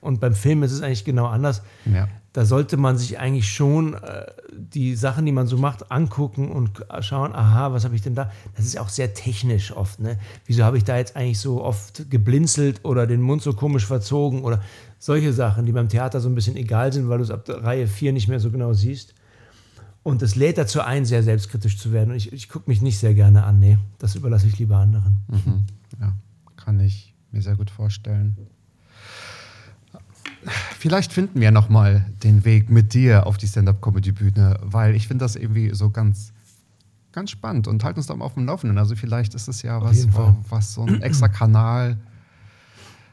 und beim Film ist es eigentlich genau anders. Ja. Da sollte man sich eigentlich schon äh, die Sachen, die man so macht, angucken und schauen, aha, was habe ich denn da? Das ist auch sehr technisch oft. Ne? Wieso habe ich da jetzt eigentlich so oft geblinzelt oder den Mund so komisch verzogen oder solche Sachen, die beim Theater so ein bisschen egal sind, weil du es ab Reihe 4 nicht mehr so genau siehst. Und es lädt dazu ein, sehr selbstkritisch zu werden. Und ich, ich gucke mich nicht sehr gerne an. Nee, das überlasse ich lieber anderen. Mhm. Ja, kann ich mir sehr gut vorstellen. Vielleicht finden wir nochmal den Weg mit dir auf die Stand-Up-Comedy-Bühne, weil ich finde das irgendwie so ganz, ganz spannend und halten uns da mal auf dem Laufenden. Also vielleicht ist es ja was, was so ein extra Kanal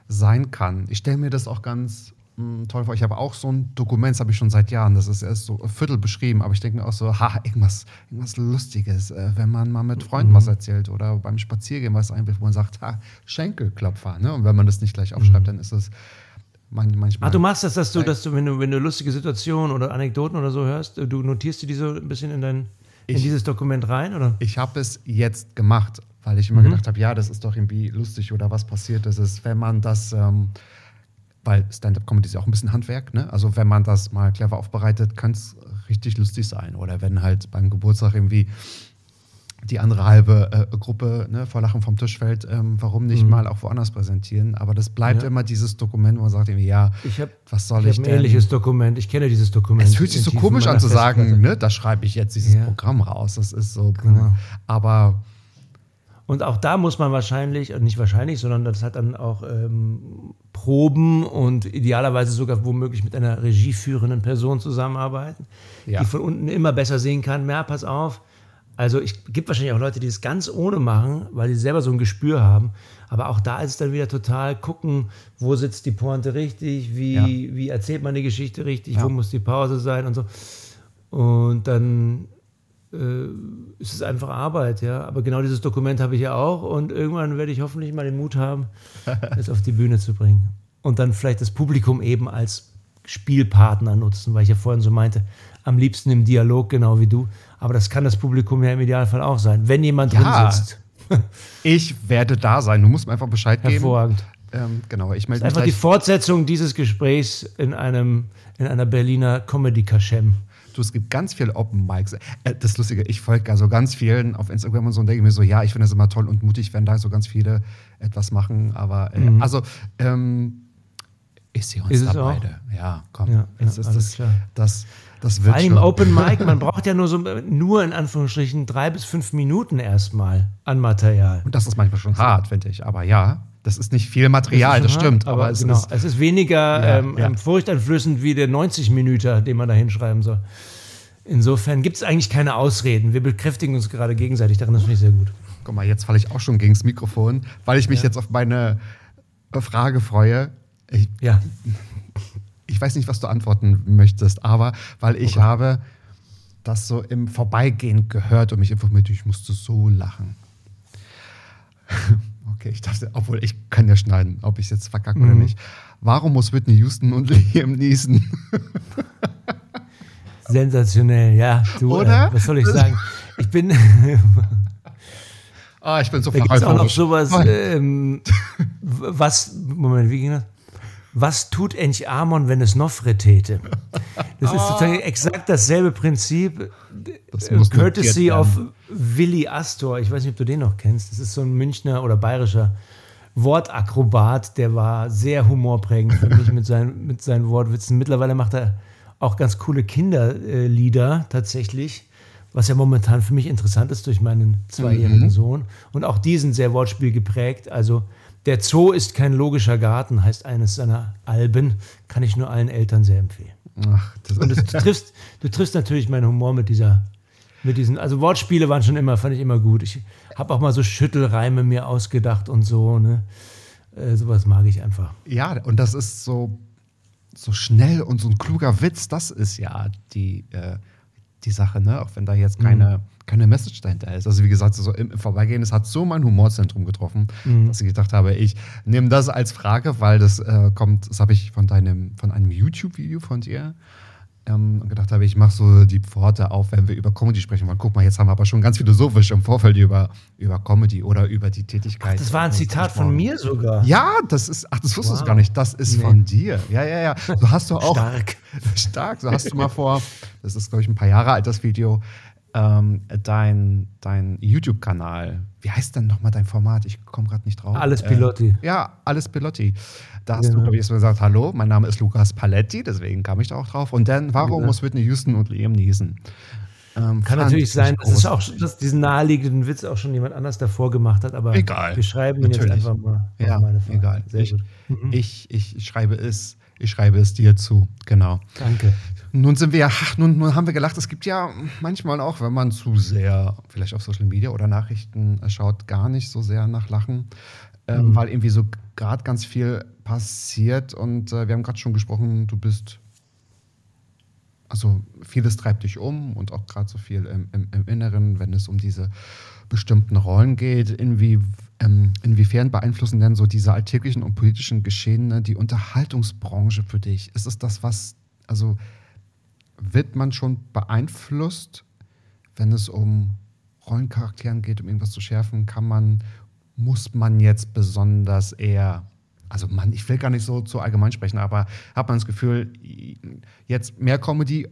sein kann. Ich stelle mir das auch ganz mh, toll vor. Ich habe auch so ein Dokument, das habe ich schon seit Jahren, das ist erst so ein Viertel beschrieben, aber ich denke mir auch so, ha, irgendwas, irgendwas Lustiges, äh, wenn man mal mit Freunden Mhm. was erzählt oder beim Spaziergehen was einwirft, wo man sagt, ha, Schenkelklopfer. Ne? Und wenn man das nicht gleich aufschreibt, dann ist es man, manchmal. Ach, du machst das, dass du, dass du, wenn du, wenn du lustige Situationen oder Anekdoten oder so hörst, du notierst dir die so ein bisschen in dein, in Ich- dieses Dokument rein, oder? Ich habe es jetzt gemacht, weil ich immer Mhm. gedacht habe, ja, das ist doch irgendwie lustig oder was passiert ist, ist, wenn man das, ähm, weil Stand-up-Comedy ist ja auch ein bisschen Handwerk, ne? Also wenn man das mal clever aufbereitet, kann es richtig lustig sein. Oder wenn halt beim Geburtstag irgendwie die andere halbe äh, Gruppe ne, vor Lachen vom Tisch fällt, ähm, warum nicht mal auch woanders präsentieren? Aber das bleibt Mhm. Ja. immer dieses Dokument, wo man sagt irgendwie, ja, Ich habe was soll ich ich, hab ein denn? ähnliches Dokument. Ich kenne dieses Dokument. Es fühlt sich so komisch an zu sagen, ne, da schreibe ich jetzt dieses Ja. Programm raus. Das ist so, Genau. aber Und auch da muss man wahrscheinlich, äh, nicht wahrscheinlich, sondern das hat dann auch ähm, Proben und idealerweise sogar womöglich mit einer regieführenden Person zusammenarbeiten, Ja. die von unten immer besser sehen kann. Ja, pass auf. Also es gibt wahrscheinlich auch Leute, die es ganz ohne machen, weil die selber so ein Gespür haben. Aber auch da ist es dann wieder total gucken, wo sitzt die Pointe richtig, wie, wie erzählt man die Geschichte richtig, Ja. wo muss die Pause sein und so. Und dann ist es einfach Arbeit, ja. Aber genau dieses Dokument habe ich ja auch und irgendwann werde ich hoffentlich mal den Mut haben, es auf die Bühne zu bringen. Und dann vielleicht das Publikum eben als Spielpartner nutzen, weil ich ja vorhin so meinte, am liebsten im Dialog, genau wie du. Aber das kann das Publikum ja im Idealfall auch sein, wenn jemand Ja. drin sitzt. ich werde da sein. Du musst mir einfach Bescheid geben. Hervorragend. Ähm, genau, ich melde mich Einfach die gleich. Fortsetzung dieses Gesprächs in einem in einer Berliner Comedy Kaschem. Du, es gibt ganz viele Open Mics. Äh, das Lustige, ich folge also ganz vielen auf Instagram und so und denke mir so, ja, ich finde das immer toll und mutig, wenn da so ganz viele etwas machen. Aber äh, also, ähm, ich sehe uns Mhm. Ist es da beide. Ja, komm. Ja, es ja, ist das, klar. Das, das Vor wird allem schon. Open Mic, man braucht ja nur so nur in Anführungsstrichen drei bis fünf Minuten erstmal an Material. Und das ist manchmal schon hart, finde ich. Aber ja, das ist nicht viel Material, das, Aha, stimmt. Aber, Aber, es genau, ist. es ist weniger Ja, ähm, ja. ähm, furchteinflößend wie der 90 Minüter, den man da hinschreiben soll. Insofern gibt es eigentlich keine Ausreden. Wir bekräftigen uns gerade gegenseitig, darin das finde ich sehr gut. Guck mal, jetzt falle ich auch schon gegen das Mikrofon, weil ich mich Ja. jetzt auf meine Frage freue. Ich, Ja, ich weiß nicht, was du antworten möchtest, aber weil ich Okay. habe das so im Vorbeigehen gehört und mich informiert, ich musste so lachen. Okay, ich dachte, obwohl ich kann ja schneiden, ob ich es jetzt verkacke oder Mhm. nicht. Warum muss Whitney Houston und Liam Neeson? sensationell, ja. Du, Oder? Äh, was soll ich sagen? Ich bin, Ah, ich bin so da gibt es auch noch sowas, ähm, was, Moment, wie ging das? Was tut Ench Amon, wenn es Nofre täte? Das ist sozusagen exakt dasselbe Prinzip. Das Äh, Courtesy werden. Willi Astor. Ich weiß nicht, ob du den noch kennst. Das ist so ein Münchner oder bayerischer Wortakrobat. Der war sehr humorprägend für mich mit seinen, mit seinen Wortwitzen. Mittlerweile macht er auch ganz coole Kinderlieder tatsächlich. Was ja momentan für mich interessant ist durch meinen zweijährigen Mhm. Sohn. Und auch die sind sehr Wortspiel geprägt. Also der Zoo ist kein logischer Garten, heißt eines seiner Alben. Kann ich nur allen Eltern sehr empfehlen. Ach, das Und es, du, triffst, du triffst natürlich meinen Humor mit dieser, mit diesen, also Wortspiele waren schon immer, fand ich immer gut. Ich habe auch mal so Schüttelreime mir ausgedacht und so, ne? Äh, sowas mag ich einfach. Ja, und das ist so, so schnell und so ein kluger Witz, das ist ja die, äh, die Sache, ne? Auch wenn da jetzt keine, keine Message dahinter ist. Also wie gesagt, so im, Vorbeigehen, es hat so mein Humorzentrum getroffen, dass ich gedacht habe, ich nehme das als Frage, weil das äh, kommt, das habe ich von deinem, von einem YouTube-Video von dir ähm, gedacht habe, ich mache so die Pforte auf, wenn wir über Comedy sprechen wollen. Guck mal, jetzt haben wir aber schon ganz philosophisch im Vorfeld über, über Comedy oder über die Tätigkeit. Das war ein Zitat von mir sogar. Ja, das ist, ach, das wusstest du Wow. gar nicht. Das ist Nee. von dir. Ja, ja, ja. So hast du auch. Stark. Stark. So hast du mal vor, das ist, glaube ich, ein paar Jahre alt, das Video, ähm, dein, dein YouTube-Kanal. Wie heißt denn nochmal dein Format? Ich komme gerade nicht drauf. Alles Äh, Pilotti. ja, alles Pilotti. Da hast Genau. du, glaube ich, erst mal gesagt, hallo, mein Name ist Lukas Paletti, deswegen kam ich da auch drauf. Und dann, warum Genau. muss Whitney Houston und Liam Neeson? Ähm, Kann natürlich ich sein, dass, es auch, dass diesen naheliegenden Witz auch schon jemand anders davor gemacht hat, aber Egal. wir schreiben ihn jetzt einfach mal Ja, meine Frage. egal. Sehr ich, gut. Mhm. ich, ich schreibe es Ich schreibe es dir zu, genau. Danke. Nun sind wir ja, nun, nun haben wir gelacht, es gibt ja manchmal auch, wenn man zu sehr vielleicht auf Social Media oder Nachrichten schaut, gar nicht so sehr nach Lachen, äh, mhm. weil irgendwie so gerade ganz viel passiert und äh, wir haben gerade schon gesprochen, du bist, also vieles treibt dich um und auch gerade so viel im, im, im, Inneren, wenn es um diese bestimmten Rollen geht, inwie, ähm, inwiefern beeinflussen denn so diese alltäglichen und politischen Geschehene die Unterhaltungsbranche für dich? Ist es das, was, also wird man schon beeinflusst, wenn es um Rollencharakteren geht, um irgendwas zu schärfen? Kann man, muss man jetzt besonders eher, also man, ich will gar nicht so zu allgemein sprechen, aber hat man das Gefühl, jetzt mehr Comedy,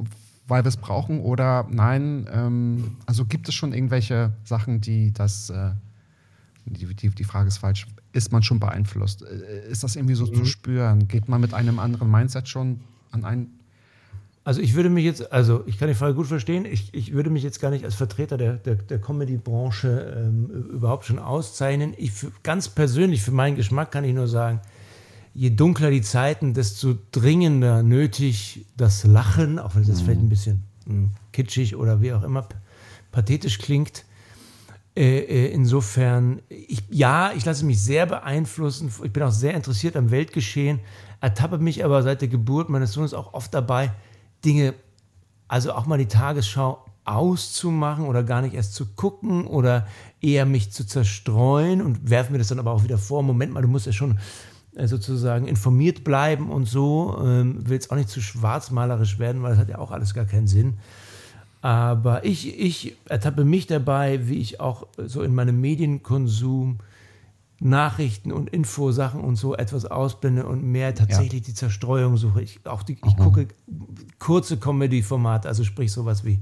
weil wir es brauchen oder nein? Ähm, also gibt es schon irgendwelche Sachen, die das, äh, die, die, die, Frage ist falsch, ist man schon beeinflusst? Äh, ist das irgendwie so mhm. zu spüren? Geht man mit einem anderen Mindset schon an einen also ich würde mich jetzt, also ich kann die Frage gut verstehen, ich, ich würde mich jetzt gar nicht als Vertreter der, der, der Comedy-Branche ähm, überhaupt schon auszeichnen. Ich für, ganz persönlich, für meinen Geschmack kann ich nur sagen, je dunkler die Zeiten, desto dringender nötig das Lachen, auch wenn es jetzt vielleicht ein bisschen mh, hm, kitschig oder wie auch immer pathetisch klingt. Äh, äh, insofern, ich, ja, ich lasse mich sehr beeinflussen. Ich bin auch sehr interessiert am Weltgeschehen, ertappe mich aber seit der Geburt meines Sohnes auch oft dabei, Dinge, also auch mal die Tagesschau auszumachen oder gar nicht erst zu gucken oder eher mich zu zerstreuen und werfen mir das dann aber auch wieder vor. Moment mal, du musst ja schon äh, sozusagen informiert bleiben und so. Ähm, will jetzt auch nicht zu schwarzmalerisch werden, weil das hat ja auch alles gar keinen Sinn. Aber ich, ich ertappe mich dabei, wie ich auch so in meinem Medienkonsum Nachrichten und Infosachen und so etwas ausblende und mehr tatsächlich ja. die Zerstreuung suche. Ich, auch die, ich gucke kurze Comedy-Formate, also sprich sowas wie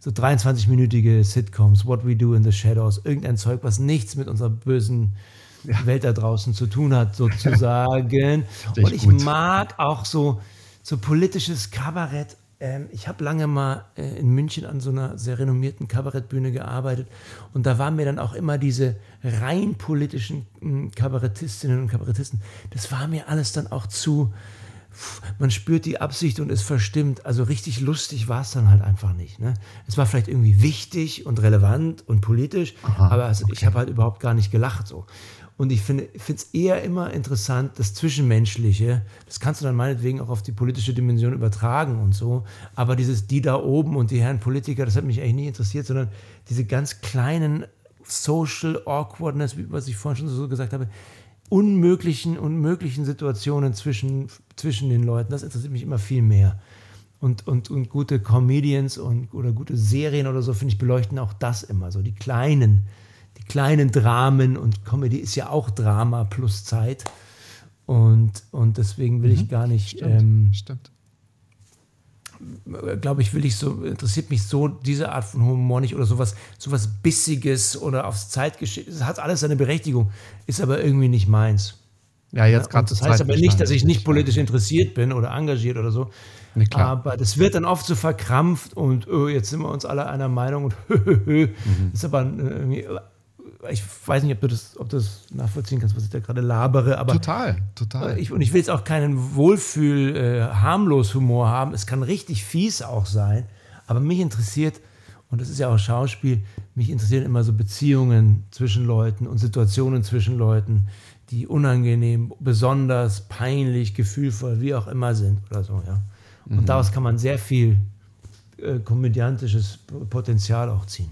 so 23-minütige Sitcoms, What We Do in the Shadows, irgendein Zeug, was nichts mit unserer bösen ja. Welt da draußen zu tun hat, sozusagen. und ich gut. mag auch so, so politisches Kabarett ähm, ich habe lange mal äh, in München an so einer sehr renommierten Kabarettbühne gearbeitet und da waren mir dann auch immer diese rein politischen äh, Kabarettistinnen und Kabarettisten, das war mir alles dann auch zu, man spürt die Absicht und ist verstimmt. Also richtig lustig war es dann halt einfach nicht. Ne? Es war vielleicht irgendwie wichtig und relevant und politisch, Aha, aber also, okay. ich habe halt überhaupt gar nicht gelacht so. Und ich finde es eher immer interessant, das Zwischenmenschliche, das kannst du dann meinetwegen auch auf die politische Dimension übertragen und so, aber dieses die da oben und die Herren Politiker, das hat mich eigentlich nie interessiert, sondern diese ganz kleinen Social Awkwardness, was ich vorhin schon so gesagt habe, unmöglichen, unmöglichen Situationen zwischen, zwischen den Leuten, das interessiert mich immer viel mehr. Und, und, und gute Comedians und, oder gute Serien oder so, finde ich, beleuchten auch das immer, so die kleinen kleinen Dramen und Comedy ist ja auch Drama plus Zeit. Und, und deswegen will mhm. ich gar nicht. Stimmt. Ähm, Stimmt. Glaube ich, will ich so, interessiert mich so diese Art von Humor nicht oder sowas, sowas Bissiges oder aufs Zeitgeschehen. Das hat alles seine Berechtigung, ist aber irgendwie nicht meins. Ja, jetzt gerade Das heißt aber nicht, dass ich nicht politisch interessiert bin oder engagiert oder so. Nee, aber das wird dann oft so verkrampft und oh, jetzt sind wir uns alle einer Meinung und mhm. ist aber irgendwie ich weiß nicht, ob du das, ob du das nachvollziehen kannst, was ich da gerade labere, aber. Total, total. Ich, und ich will jetzt auch keinen Wohlfühl, äh, harmlos Humor haben. Es kann richtig fies auch sein. Aber mich interessiert, und das ist ja auch Schauspiel, mich interessieren immer so Beziehungen zwischen Leuten und Situationen zwischen Leuten, die unangenehm, besonders peinlich, gefühlvoll, wie auch immer sind oder so, ja. Und mhm. daraus kann man sehr viel äh, komödiantisches Potenzial auch ziehen.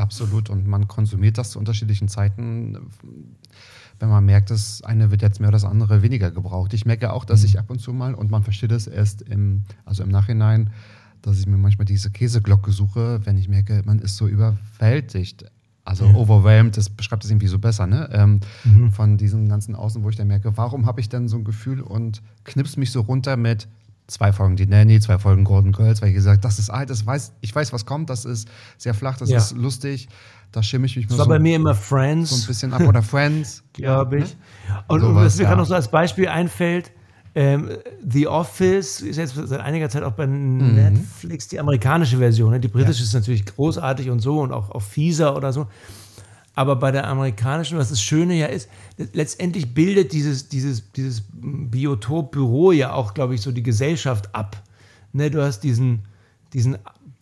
Absolut. Und man konsumiert das zu unterschiedlichen Zeiten, wenn man merkt, das eine wird jetzt mehr oder das andere weniger gebraucht. Ich merke auch, dass mhm. ich ab und zu mal, und man versteht es erst im, also im Nachhinein, dass ich mir manchmal diese Käseglocke suche, wenn ich merke, man ist so überwältigt. Also ja. overwhelmed, das beschreibt es irgendwie so besser, ne? Ähm, mhm. Von diesem ganzen Außen, wo ich dann merke, warum habe ich denn so ein Gefühl und knips mich so runter mit, zwei Folgen Die Nanny, zwei Folgen Golden Girls, weil ich gesagt das ist alt, das weiß, ich weiß, was kommt, das ist sehr flach, das ja. ist lustig. Da schimme ich mich das war so, bei mir immer Friends. So ein bisschen ab oder Friends. Glaube ich. Ne? Und, und was mir ja. gerade noch so als Beispiel einfällt, ähm, The Office ist jetzt seit einiger Zeit auch bei mhm. Netflix die amerikanische Version. Ne? Die britische ja. ist natürlich großartig und so und auch auf Fieser oder so. Aber bei der amerikanischen, was das Schöne ja ist, letztendlich bildet dieses, dieses, dieses Biotop-Büro ja auch, glaube ich, so die Gesellschaft ab. Ne, du hast diesen, diesen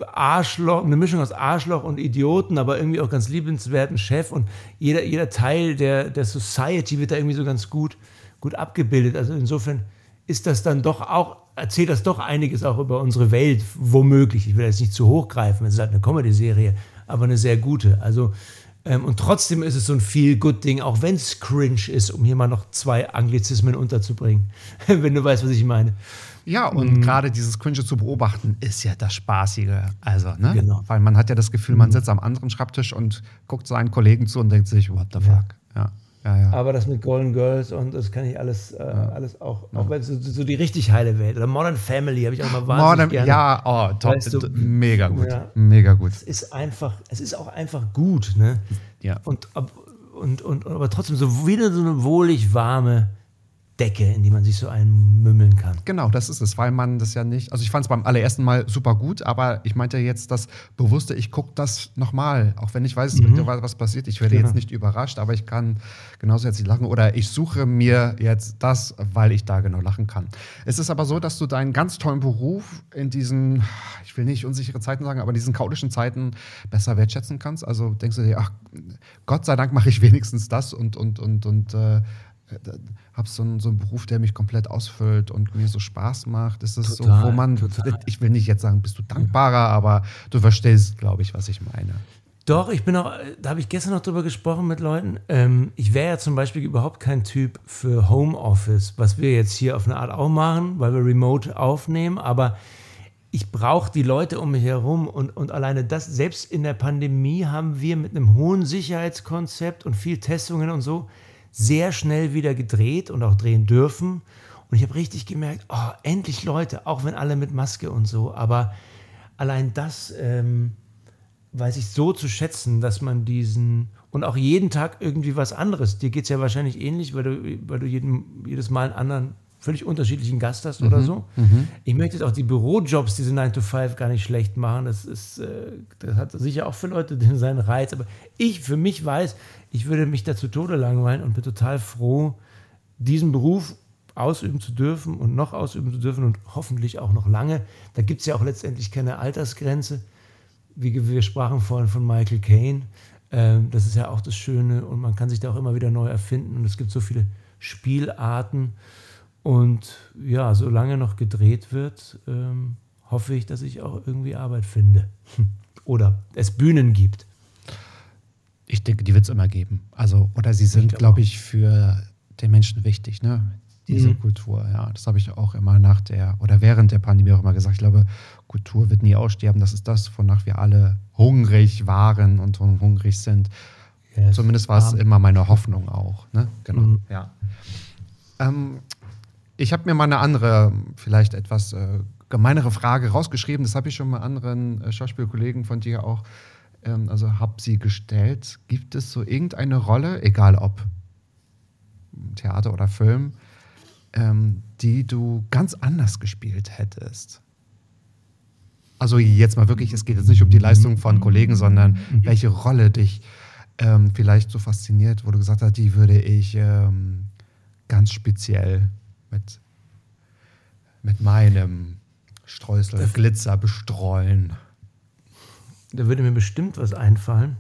Arschloch, eine Mischung aus Arschloch und Idioten, aber irgendwie auch ganz liebenswerten Chef und jeder, jeder Teil der, der Society wird da irgendwie so ganz gut, gut abgebildet. Also insofern ist das dann doch auch, erzählt das doch einiges auch über unsere Welt, womöglich. Ich will jetzt nicht zu hoch greifen, es ist halt eine Comedy-Serie, aber eine sehr gute. Also, ähm, und trotzdem ist es so ein Feel-Good-Ding, auch wenn es cringe ist, um hier mal noch zwei Anglizismen unterzubringen, wenn du weißt, was ich meine. Ja, und mhm. gerade dieses Cringe zu beobachten ist ja das Spaßige. Also, ne? Genau. Weil man hat ja das Gefühl, man mhm. sitzt am anderen Schreibtisch und guckt seinen Kollegen zu und denkt sich, what the fuck. Ja. Ja, ja. Aber das mit Golden Girls und das kann ich alles, äh, ja. alles auch, auch wenn so, so, die richtig heile Welt. Oder Modern Family habe ich auch mal wahnsinnig Modern, gerne. Ja, oh, top, weißt du, mega gut, mega gut. Es ist einfach, es ist auch einfach gut, ne? Ja. Und, und, und, aber trotzdem so wieder so eine wohlig warme, Decke, in die man sich so einmümmeln kann. Genau, das ist es, weil man das ja nicht. Also ich fand es beim allerersten Mal super gut, aber ich meinte jetzt das Bewusste, ich gucke das nochmal, auch wenn ich weiß, mhm. was passiert. Ich werde genau. jetzt nicht überrascht, aber ich kann genauso jetzt nicht lachen. Oder ich suche mir jetzt das, weil ich da genau lachen kann. Es ist aber so, dass du deinen ganz tollen Beruf in diesen, ich will nicht unsichere Zeiten sagen, aber in diesen chaotischen Zeiten besser wertschätzen kannst. Also denkst du dir, ach, Gott sei Dank mache ich wenigstens das und, und, und, und äh, habe so einen, so einen Beruf, der mich komplett ausfüllt und mir so Spaß macht. Ist es so, wo man, total. ich will nicht jetzt sagen, bist du dankbarer, aber du verstehst, glaube ich, was ich meine. Doch, ich bin auch, da habe ich gestern noch drüber gesprochen mit Leuten. Ähm, ich wäre ja zum Beispiel überhaupt kein Typ für Homeoffice, was wir jetzt hier auf eine Art auch machen, weil wir remote aufnehmen, aber ich brauche die Leute um mich herum und, und alleine das, selbst in der Pandemie haben wir mit einem hohen Sicherheitskonzept und viel Testungen und so, sehr schnell wieder gedreht und auch drehen dürfen. Und ich habe richtig gemerkt, oh, endlich Leute, auch wenn alle mit Maske und so. Aber allein das ähm, weiß ich so zu schätzen, dass man diesen und auch jeden Tag irgendwie was anderes. Dir geht es ja wahrscheinlich ähnlich, weil du, weil du jeden, jedes Mal einen anderen völlig unterschiedlichen Gast hast oder mhm, so. Mhm. Ich möchte jetzt auch die Bürojobs, diese 9 to 5, gar nicht schlecht machen. Das, ist, äh, das hat sicher auch für Leute seinen Reiz. Aber ich für mich weiß, ich würde mich da zu Tode langweilen und bin total froh, diesen Beruf ausüben zu dürfen und noch ausüben zu dürfen und hoffentlich auch noch lange. Da gibt es ja auch letztendlich keine Altersgrenze. Wie wir sprachen vorhin von Michael Caine. Ähm, das ist ja auch das Schöne und man kann sich da auch immer wieder neu erfinden und es gibt so viele Spielarten. Und ja, solange noch gedreht wird, ähm, hoffe ich, dass ich auch irgendwie Arbeit finde. Oder es Bühnen gibt. Ich denke, die wird es immer geben. Also, oder sie sind, glaube ich, für den Menschen wichtig, ne? Diese mhm. Kultur, ja. Das habe ich auch immer nach der oder während der Pandemie auch immer gesagt. Ich glaube, Kultur wird nie aussterben. Das ist das, wonach wir alle hungrig waren und hungrig sind. Yes. Zumindest war es immer meine Hoffnung auch. Ne? Genau. Mhm. Ja. Ähm, ich habe mir mal eine andere, vielleicht etwas äh, gemeinere Frage rausgeschrieben. Das habe ich schon mal anderen äh, Schauspielkollegen von dir auch, ähm, also habe sie gestellt. Gibt es so irgendeine Rolle, egal ob Theater oder Film, ähm, die du ganz anders gespielt hättest? Also jetzt mal wirklich, es geht jetzt nicht um die Leistung von Kollegen, sondern welche Rolle dich ähm, vielleicht so fasziniert, wo du gesagt hast, die würde ich ähm, ganz speziell mit, mit meinem Streusel das Glitzer bestreuen. Da würde mir bestimmt was einfallen,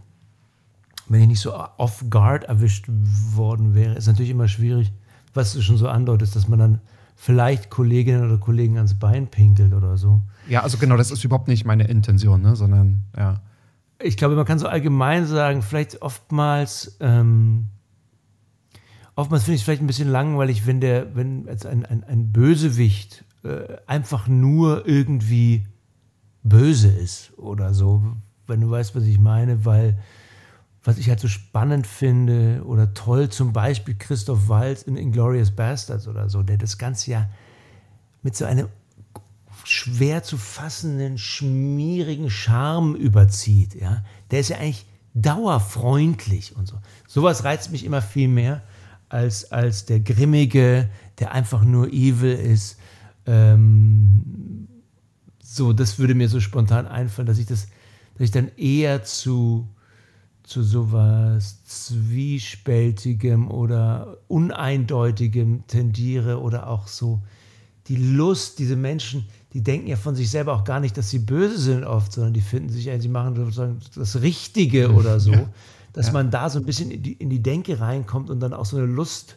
wenn ich nicht so off guard erwischt worden wäre. Ist natürlich immer schwierig, was du schon so andeutest, dass man dann vielleicht Kolleginnen oder Kollegen ans Bein pinkelt oder so. Ja, also genau, das ist überhaupt nicht meine Intention, ne? sondern ja. Ich glaube, man kann so allgemein sagen, vielleicht oftmals ähm, oftmals finde ich es vielleicht ein bisschen langweilig, wenn der, wenn als ein, ein, ein Bösewicht äh, einfach nur irgendwie böse ist oder so, wenn du weißt, was ich meine, weil was ich halt so spannend finde oder toll, zum Beispiel Christoph Waltz in Inglorious Bastards oder so, der das Ganze ja mit so einem schwer zu fassenden, schmierigen Charme überzieht. Ja? Der ist ja eigentlich dauerfreundlich und so. Sowas reizt mich immer viel mehr als, als der Grimmige, der einfach nur evil ist. Ähm, so, das würde mir so spontan einfallen, dass ich das, dass ich dann eher zu, zu sowas Zwiespältigem oder Uneindeutigem tendiere oder auch so die Lust, diese Menschen, die denken ja von sich selber auch gar nicht, dass sie böse sind oft, sondern die finden sich, sie machen sozusagen das Richtige oder so, ja. Dass ja. man da so ein bisschen in die, in die Denke reinkommt und dann auch so eine Lust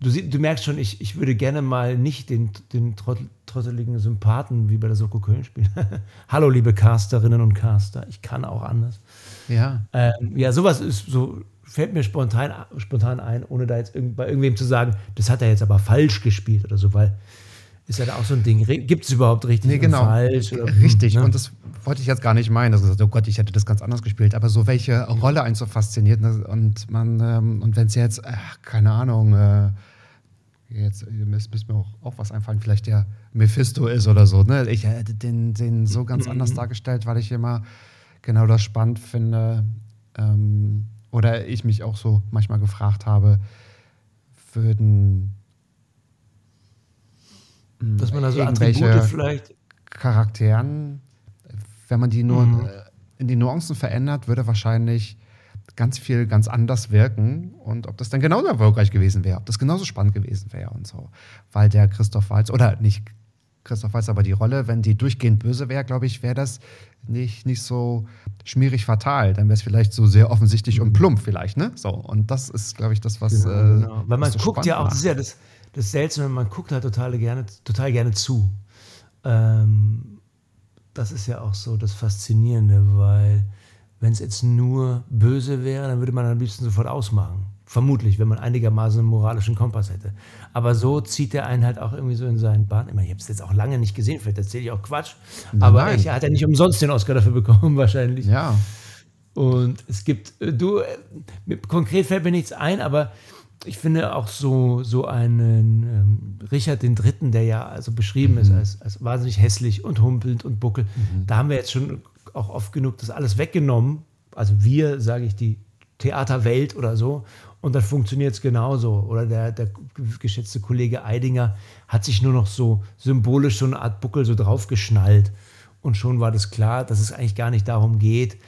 Du, du, merkst schon, ich, ich würde gerne mal nicht den, den trotteligen Sympathen wie bei der Soko Köln spielen. Hallo, liebe Casterinnen und Caster, ich kann auch anders. Ja. Ähm, ja, sowas ist so, fällt mir spontan, spontan ein, ohne da jetzt irgend, bei irgendwem zu sagen, das hat er jetzt aber falsch gespielt oder so, weil ist ja da auch so ein Ding. Gibt es überhaupt richtig nee, genau. falsch? Oder, richtig, ne? und das wollte ich jetzt gar nicht meinen. Also, oh Gott, ich hätte das ganz anders gespielt. Aber so welche Rolle einen so fasziniert. Ne? Und man, ähm, und wenn es jetzt, ach, keine Ahnung, äh, jetzt müsste mir auch, auch was einfallen, vielleicht der Mephisto ist oder so. Ne? Ich hätte den, den so ganz mhm. anders dargestellt, weil ich immer genau das spannend finde. Ähm, oder ich mich auch so manchmal gefragt habe, würden dass man also Attribute vielleicht Charakteren, wenn man die nur mhm. in die Nuancen verändert, würde wahrscheinlich ganz viel ganz anders wirken und ob das dann genauso erfolgreich gewesen wäre, ob das genauso spannend gewesen wäre und so. Weil der Christoph Walz, oder nicht Christoph Walz, aber die Rolle, wenn die durchgehend böse wäre, glaube ich, wäre das nicht, nicht so schmierig fatal. Dann wäre es vielleicht so sehr offensichtlich und plump vielleicht, ne? So, und das ist, glaube ich, das, was. Genau, äh, genau. Weil man so guckt ja auch, das ist ja das, das Seltsame, man guckt halt total gerne, total gerne zu. Ähm, das ist ja auch so das Faszinierende, weil wenn es jetzt nur böse wäre, dann würde man am liebsten sofort ausmachen. Vermutlich, wenn man einigermaßen einen moralischen Kompass hätte. Aber so zieht er einen halt auch irgendwie so in seinen Bahn. Ich, habe es jetzt auch lange nicht gesehen, vielleicht erzähle ich auch Quatsch. Nein, aber er hat ja nicht umsonst den Oscar dafür bekommen, wahrscheinlich. Ja. Und es gibt, äh, du, äh, konkret fällt mir nichts ein, aber ich finde auch so, so einen ähm, Richard III., der ja also beschrieben mhm. ist als, als wahnsinnig hässlich und humpelnd und buckel, mhm. da haben wir jetzt schon auch oft genug das alles weggenommen. Also wir, sage ich, die Theaterwelt oder so. Und dann funktioniert es genauso. Oder der, der geschätzte Kollege Eidinger hat sich nur noch so symbolisch so eine Art Buckel so draufgeschnallt. Und schon war das klar, dass es eigentlich gar nicht darum geht,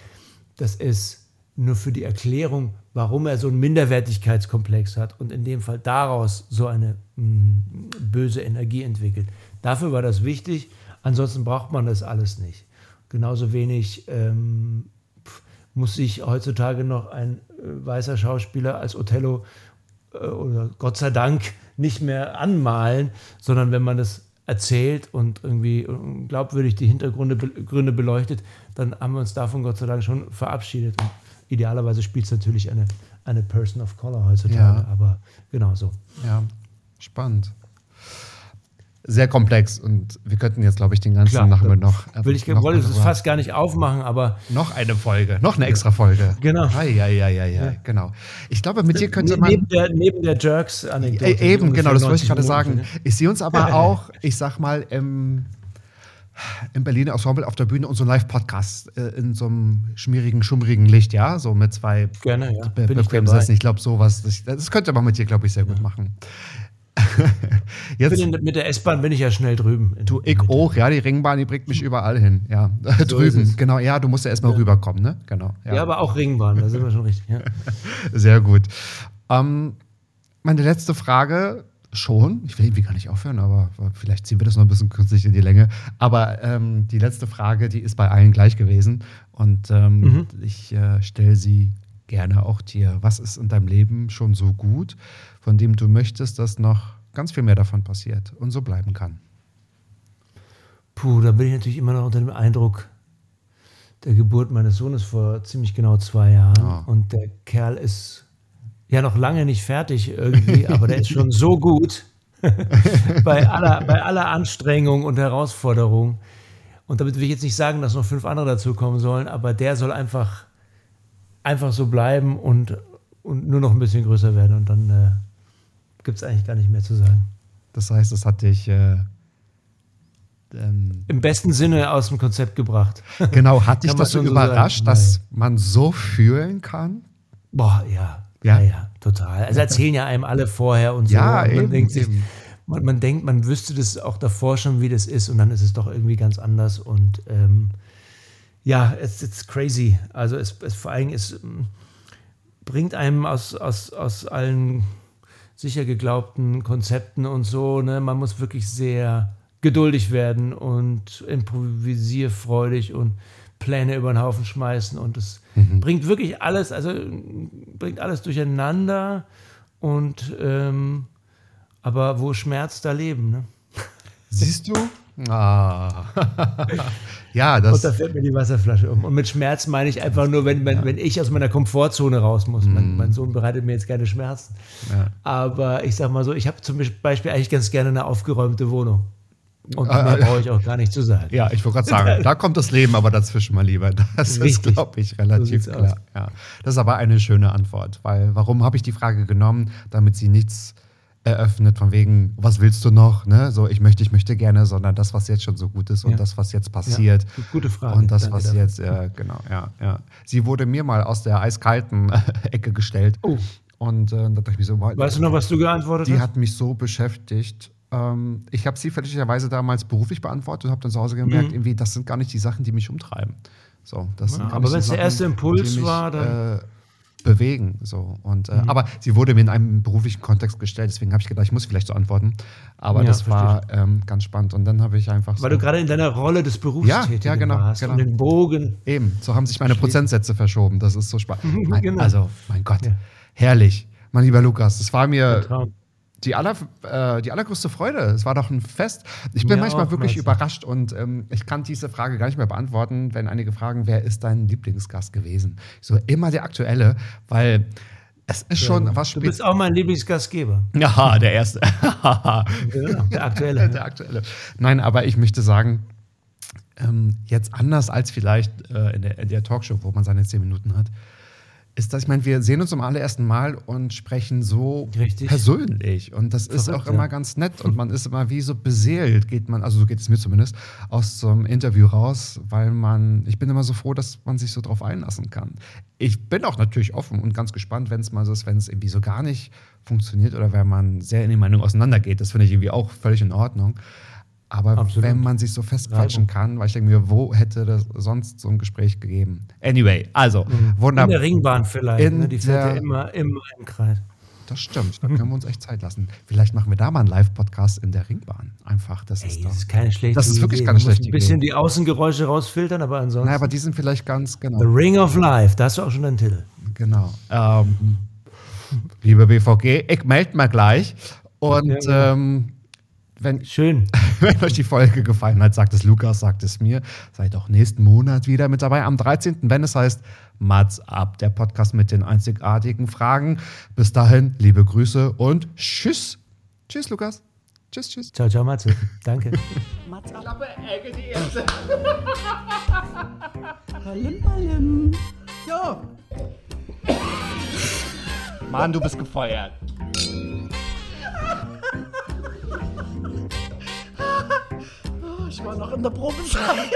dass es nur für die Erklärung, warum er so einen Minderwertigkeitskomplex hat und in dem Fall daraus so eine mh, mm, böse Energie entwickelt. Dafür war das wichtig. Ansonsten braucht man das alles nicht. Genauso wenig ähm, muss sich heutzutage noch ein äh, weißer Schauspieler als Othello äh, oder Gott sei Dank nicht mehr anmalen, sondern wenn man das erzählt und irgendwie äh, glaubwürdig die Hintergründe Gründe beleuchtet, dann haben wir uns davon Gott sei Dank schon verabschiedet. Und idealerweise spielt es natürlich eine, eine Person of Color heutzutage, ja. aber genau so. Ja, spannend sehr komplex und wir könnten jetzt, glaube ich, den ganzen Klar, Nachmittag noch. Äh, will ich noch wollte es fast gar nicht aufmachen, aber. Noch eine Folge, noch eine extra Folge. Genau. Ei, ei, ei, ei, ja. genau. Ich glaube, mit dir könnte man. Neben der, neben der Jerks-Anekdote. Äh, eben, genau, das wollte ich gerade sagen. Ich sehe uns aber auch, ich sag mal, im, im Berliner Ensemble auf der Bühne und so ein Live-Podcast äh, in so einem schmierigen, schummrigen Licht, ja, so mit zwei Gerne, ja. Be Bin ich, ich glaube, sowas. Das, das könnte man mit dir, glaube ich, sehr gut machen. Jetzt, mit der S-Bahn bin ich ja schnell drüben. Du, ich auch, ja, die Ringbahn, die bringt mich überall hin. Ja, so drüben, genau, ja, du musst ja erstmal ja. rüberkommen, ne? Genau. Ja. ja. aber auch Ringbahn, da sind wir schon richtig. Ja. Sehr gut. Ähm, meine letzte Frage schon, ich will irgendwie gar nicht aufhören, aber vielleicht ziehen wir das noch ein bisschen künstlich in die Länge. Aber ähm, die letzte Frage, die ist bei allen gleich gewesen. Und ähm, mhm. ich äh, stelle sie gerne auch dir. Was ist in deinem Leben schon so gut, von dem du möchtest, dass noch ganz viel mehr davon passiert und so bleiben kann? Puh, da bin ich natürlich immer noch unter dem Eindruck der Geburt meines Sohnes vor ziemlich genau zwei Jahren. Oh. Und der Kerl ist ja noch lange nicht fertig irgendwie, aber der ist schon so gut bei, aller, bei aller Anstrengung und Herausforderung. Und damit will ich jetzt nicht sagen, dass noch fünf andere dazukommen sollen, aber der soll einfach einfach so bleiben und, und nur noch ein bisschen größer werden und dann äh, gibt es eigentlich gar nicht mehr zu sagen. Das heißt, das hat dich äh, ähm, im besten Sinne aus dem Konzept gebracht. Genau, hat dich das so überrascht, so dass man so fühlen kann? Boah, ja. Ja, ja, total. Also erzählen ja einem alle vorher und so. Ja, und man eben, denkt sich, man, man, denkt, man wüsste das auch davor schon, wie das ist, und dann ist es doch irgendwie ganz anders. Und ähm, ja, es ist crazy. Also es, es vor allem es mm, bringt einem aus, aus, aus allen sicher geglaubten Konzepten und so. Ne? Man muss wirklich sehr geduldig werden und improvisierfreudig und Pläne über den Haufen schmeißen und es mhm. bringt wirklich alles, also bringt alles durcheinander und ähm, aber wo Schmerz da leben, ne? Siehst du? Ah. ja, das. Und da fällt mir die Wasserflasche um. Und mit Schmerz meine ich einfach nur, wenn, wenn, ja. wenn ich aus meiner Komfortzone raus muss. Mm. Mein, mein, Sohn bereitet mir jetzt keine Schmerzen. Ja. Aber ich sag mal so, ich habe zum Beispiel eigentlich ganz gerne eine aufgeräumte Wohnung. Und mehr ah, brauche ich auch gar nicht zu sagen. Ja, ich wollte gerade sagen, da kommt das Leben aber dazwischen mal lieber. Das Richtig. ist, glaube ich, relativ so klar. Ja. Das ist aber eine schöne Antwort, weil warum habe ich die Frage genommen? Damit sie nichts eröffnet, von wegen, was willst du noch? Ne? So, ich möchte, ich möchte gerne, sondern das, was jetzt schon so gut ist und ja. das, was jetzt passiert. Ja, gute Frage. Und das, was jetzt, ja, genau, ja, ja. Sie wurde mir mal aus der eiskalten Ecke gestellt. Oh. Und äh, da dachte ich mir so, weißt du noch, was du geantwortet die hast? Die hat mich so beschäftigt. Ähm, ich habe sie fälschlicherweise damals beruflich beantwortet und habe dann zu Hause gemerkt, mhm. irgendwie, das sind gar nicht die Sachen, die mich umtreiben. So, das ja, aber wenn es der erste Impuls mich, war, dann. Äh, bewegen. So. Und, äh, mhm. Aber sie wurde mir in einem beruflichen Kontext gestellt, deswegen habe ich gedacht, ich muss vielleicht so antworten. Aber ja, das war ähm, ganz spannend. Und dann habe ich einfach. Weil so, du gerade in deiner Rolle des Berufs ja, ja, genau, warst genau. und den Bogen. Eben, so haben sich meine Prozentsätze verschoben. Das ist so spannend. genau. Also, mein Gott, ja. herrlich. Mein lieber Lukas, das war mir die, aller, äh, die allergrößte Freude. Es war doch ein Fest. Ich bin Mir manchmal wirklich überrascht und ähm, ich kann diese Frage gar nicht mehr beantworten, wenn einige fragen, wer ist dein Lieblingsgast gewesen? So immer der aktuelle, weil es ist schon ja, was Du bist auch mein Lieblingsgastgeber. Ja, der erste. genau, der aktuelle. der aktuelle. Nein, aber ich möchte sagen, ähm, jetzt anders als vielleicht äh, in, der, in der Talkshow, wo man seine zehn Minuten hat, ist das, ich meine, wir sehen uns zum allerersten Mal und sprechen so Richtig. persönlich. Und das Verrückt, ist auch immer ganz nett. Und man ist immer wie so beseelt, geht man, also so geht es mir zumindest, aus so einem Interview raus, weil man, ich bin immer so froh, dass man sich so drauf einlassen kann. Ich bin auch natürlich offen und ganz gespannt, wenn es mal so ist, wenn es irgendwie so gar nicht funktioniert oder wenn man sehr in die Meinung auseinandergeht. Das finde ich irgendwie auch völlig in Ordnung. Aber Absolut. wenn man sich so festquatschen kann, weil ich denke mir, wo hätte das sonst so ein Gespräch gegeben? Anyway, also mhm. wunderbar. In der Ringbahn vielleicht, ne? die fährt ja immer, immer im Kreis. Das stimmt, da können wir uns echt Zeit lassen. Vielleicht machen wir da mal einen Live-Podcast in der Ringbahn. Einfach, das Ey, ist doch. Das ist keine schlechte Das ist wirklich Idee. keine schlechte Idee. Ein bisschen die Außengeräusche rausfiltern, aber ansonsten. Naja, aber die sind vielleicht ganz, genau. The Ring of Life, da hast du auch schon einen Titel. Genau. Ähm, liebe BVG, ich melde mal gleich. Und ja, genau. ähm, wenn, Schön. wenn euch die Folge gefallen hat, sagt es Lukas, sagt es mir. Seid auch nächsten Monat wieder mit dabei am 13., wenn es heißt Mats ab, der Podcast mit den einzigartigen Fragen. Bis dahin, liebe Grüße und tschüss. Tschüss, Lukas. Tschüss, tschüss. Ciao, ciao, Matze. Danke. Mats ab. Klappe, Ecke, die erste. Hallim, hallim. Ja. Mann, du bist gefeuert. Ich war noch in der Probezeit.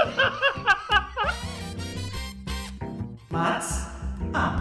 Mats ab.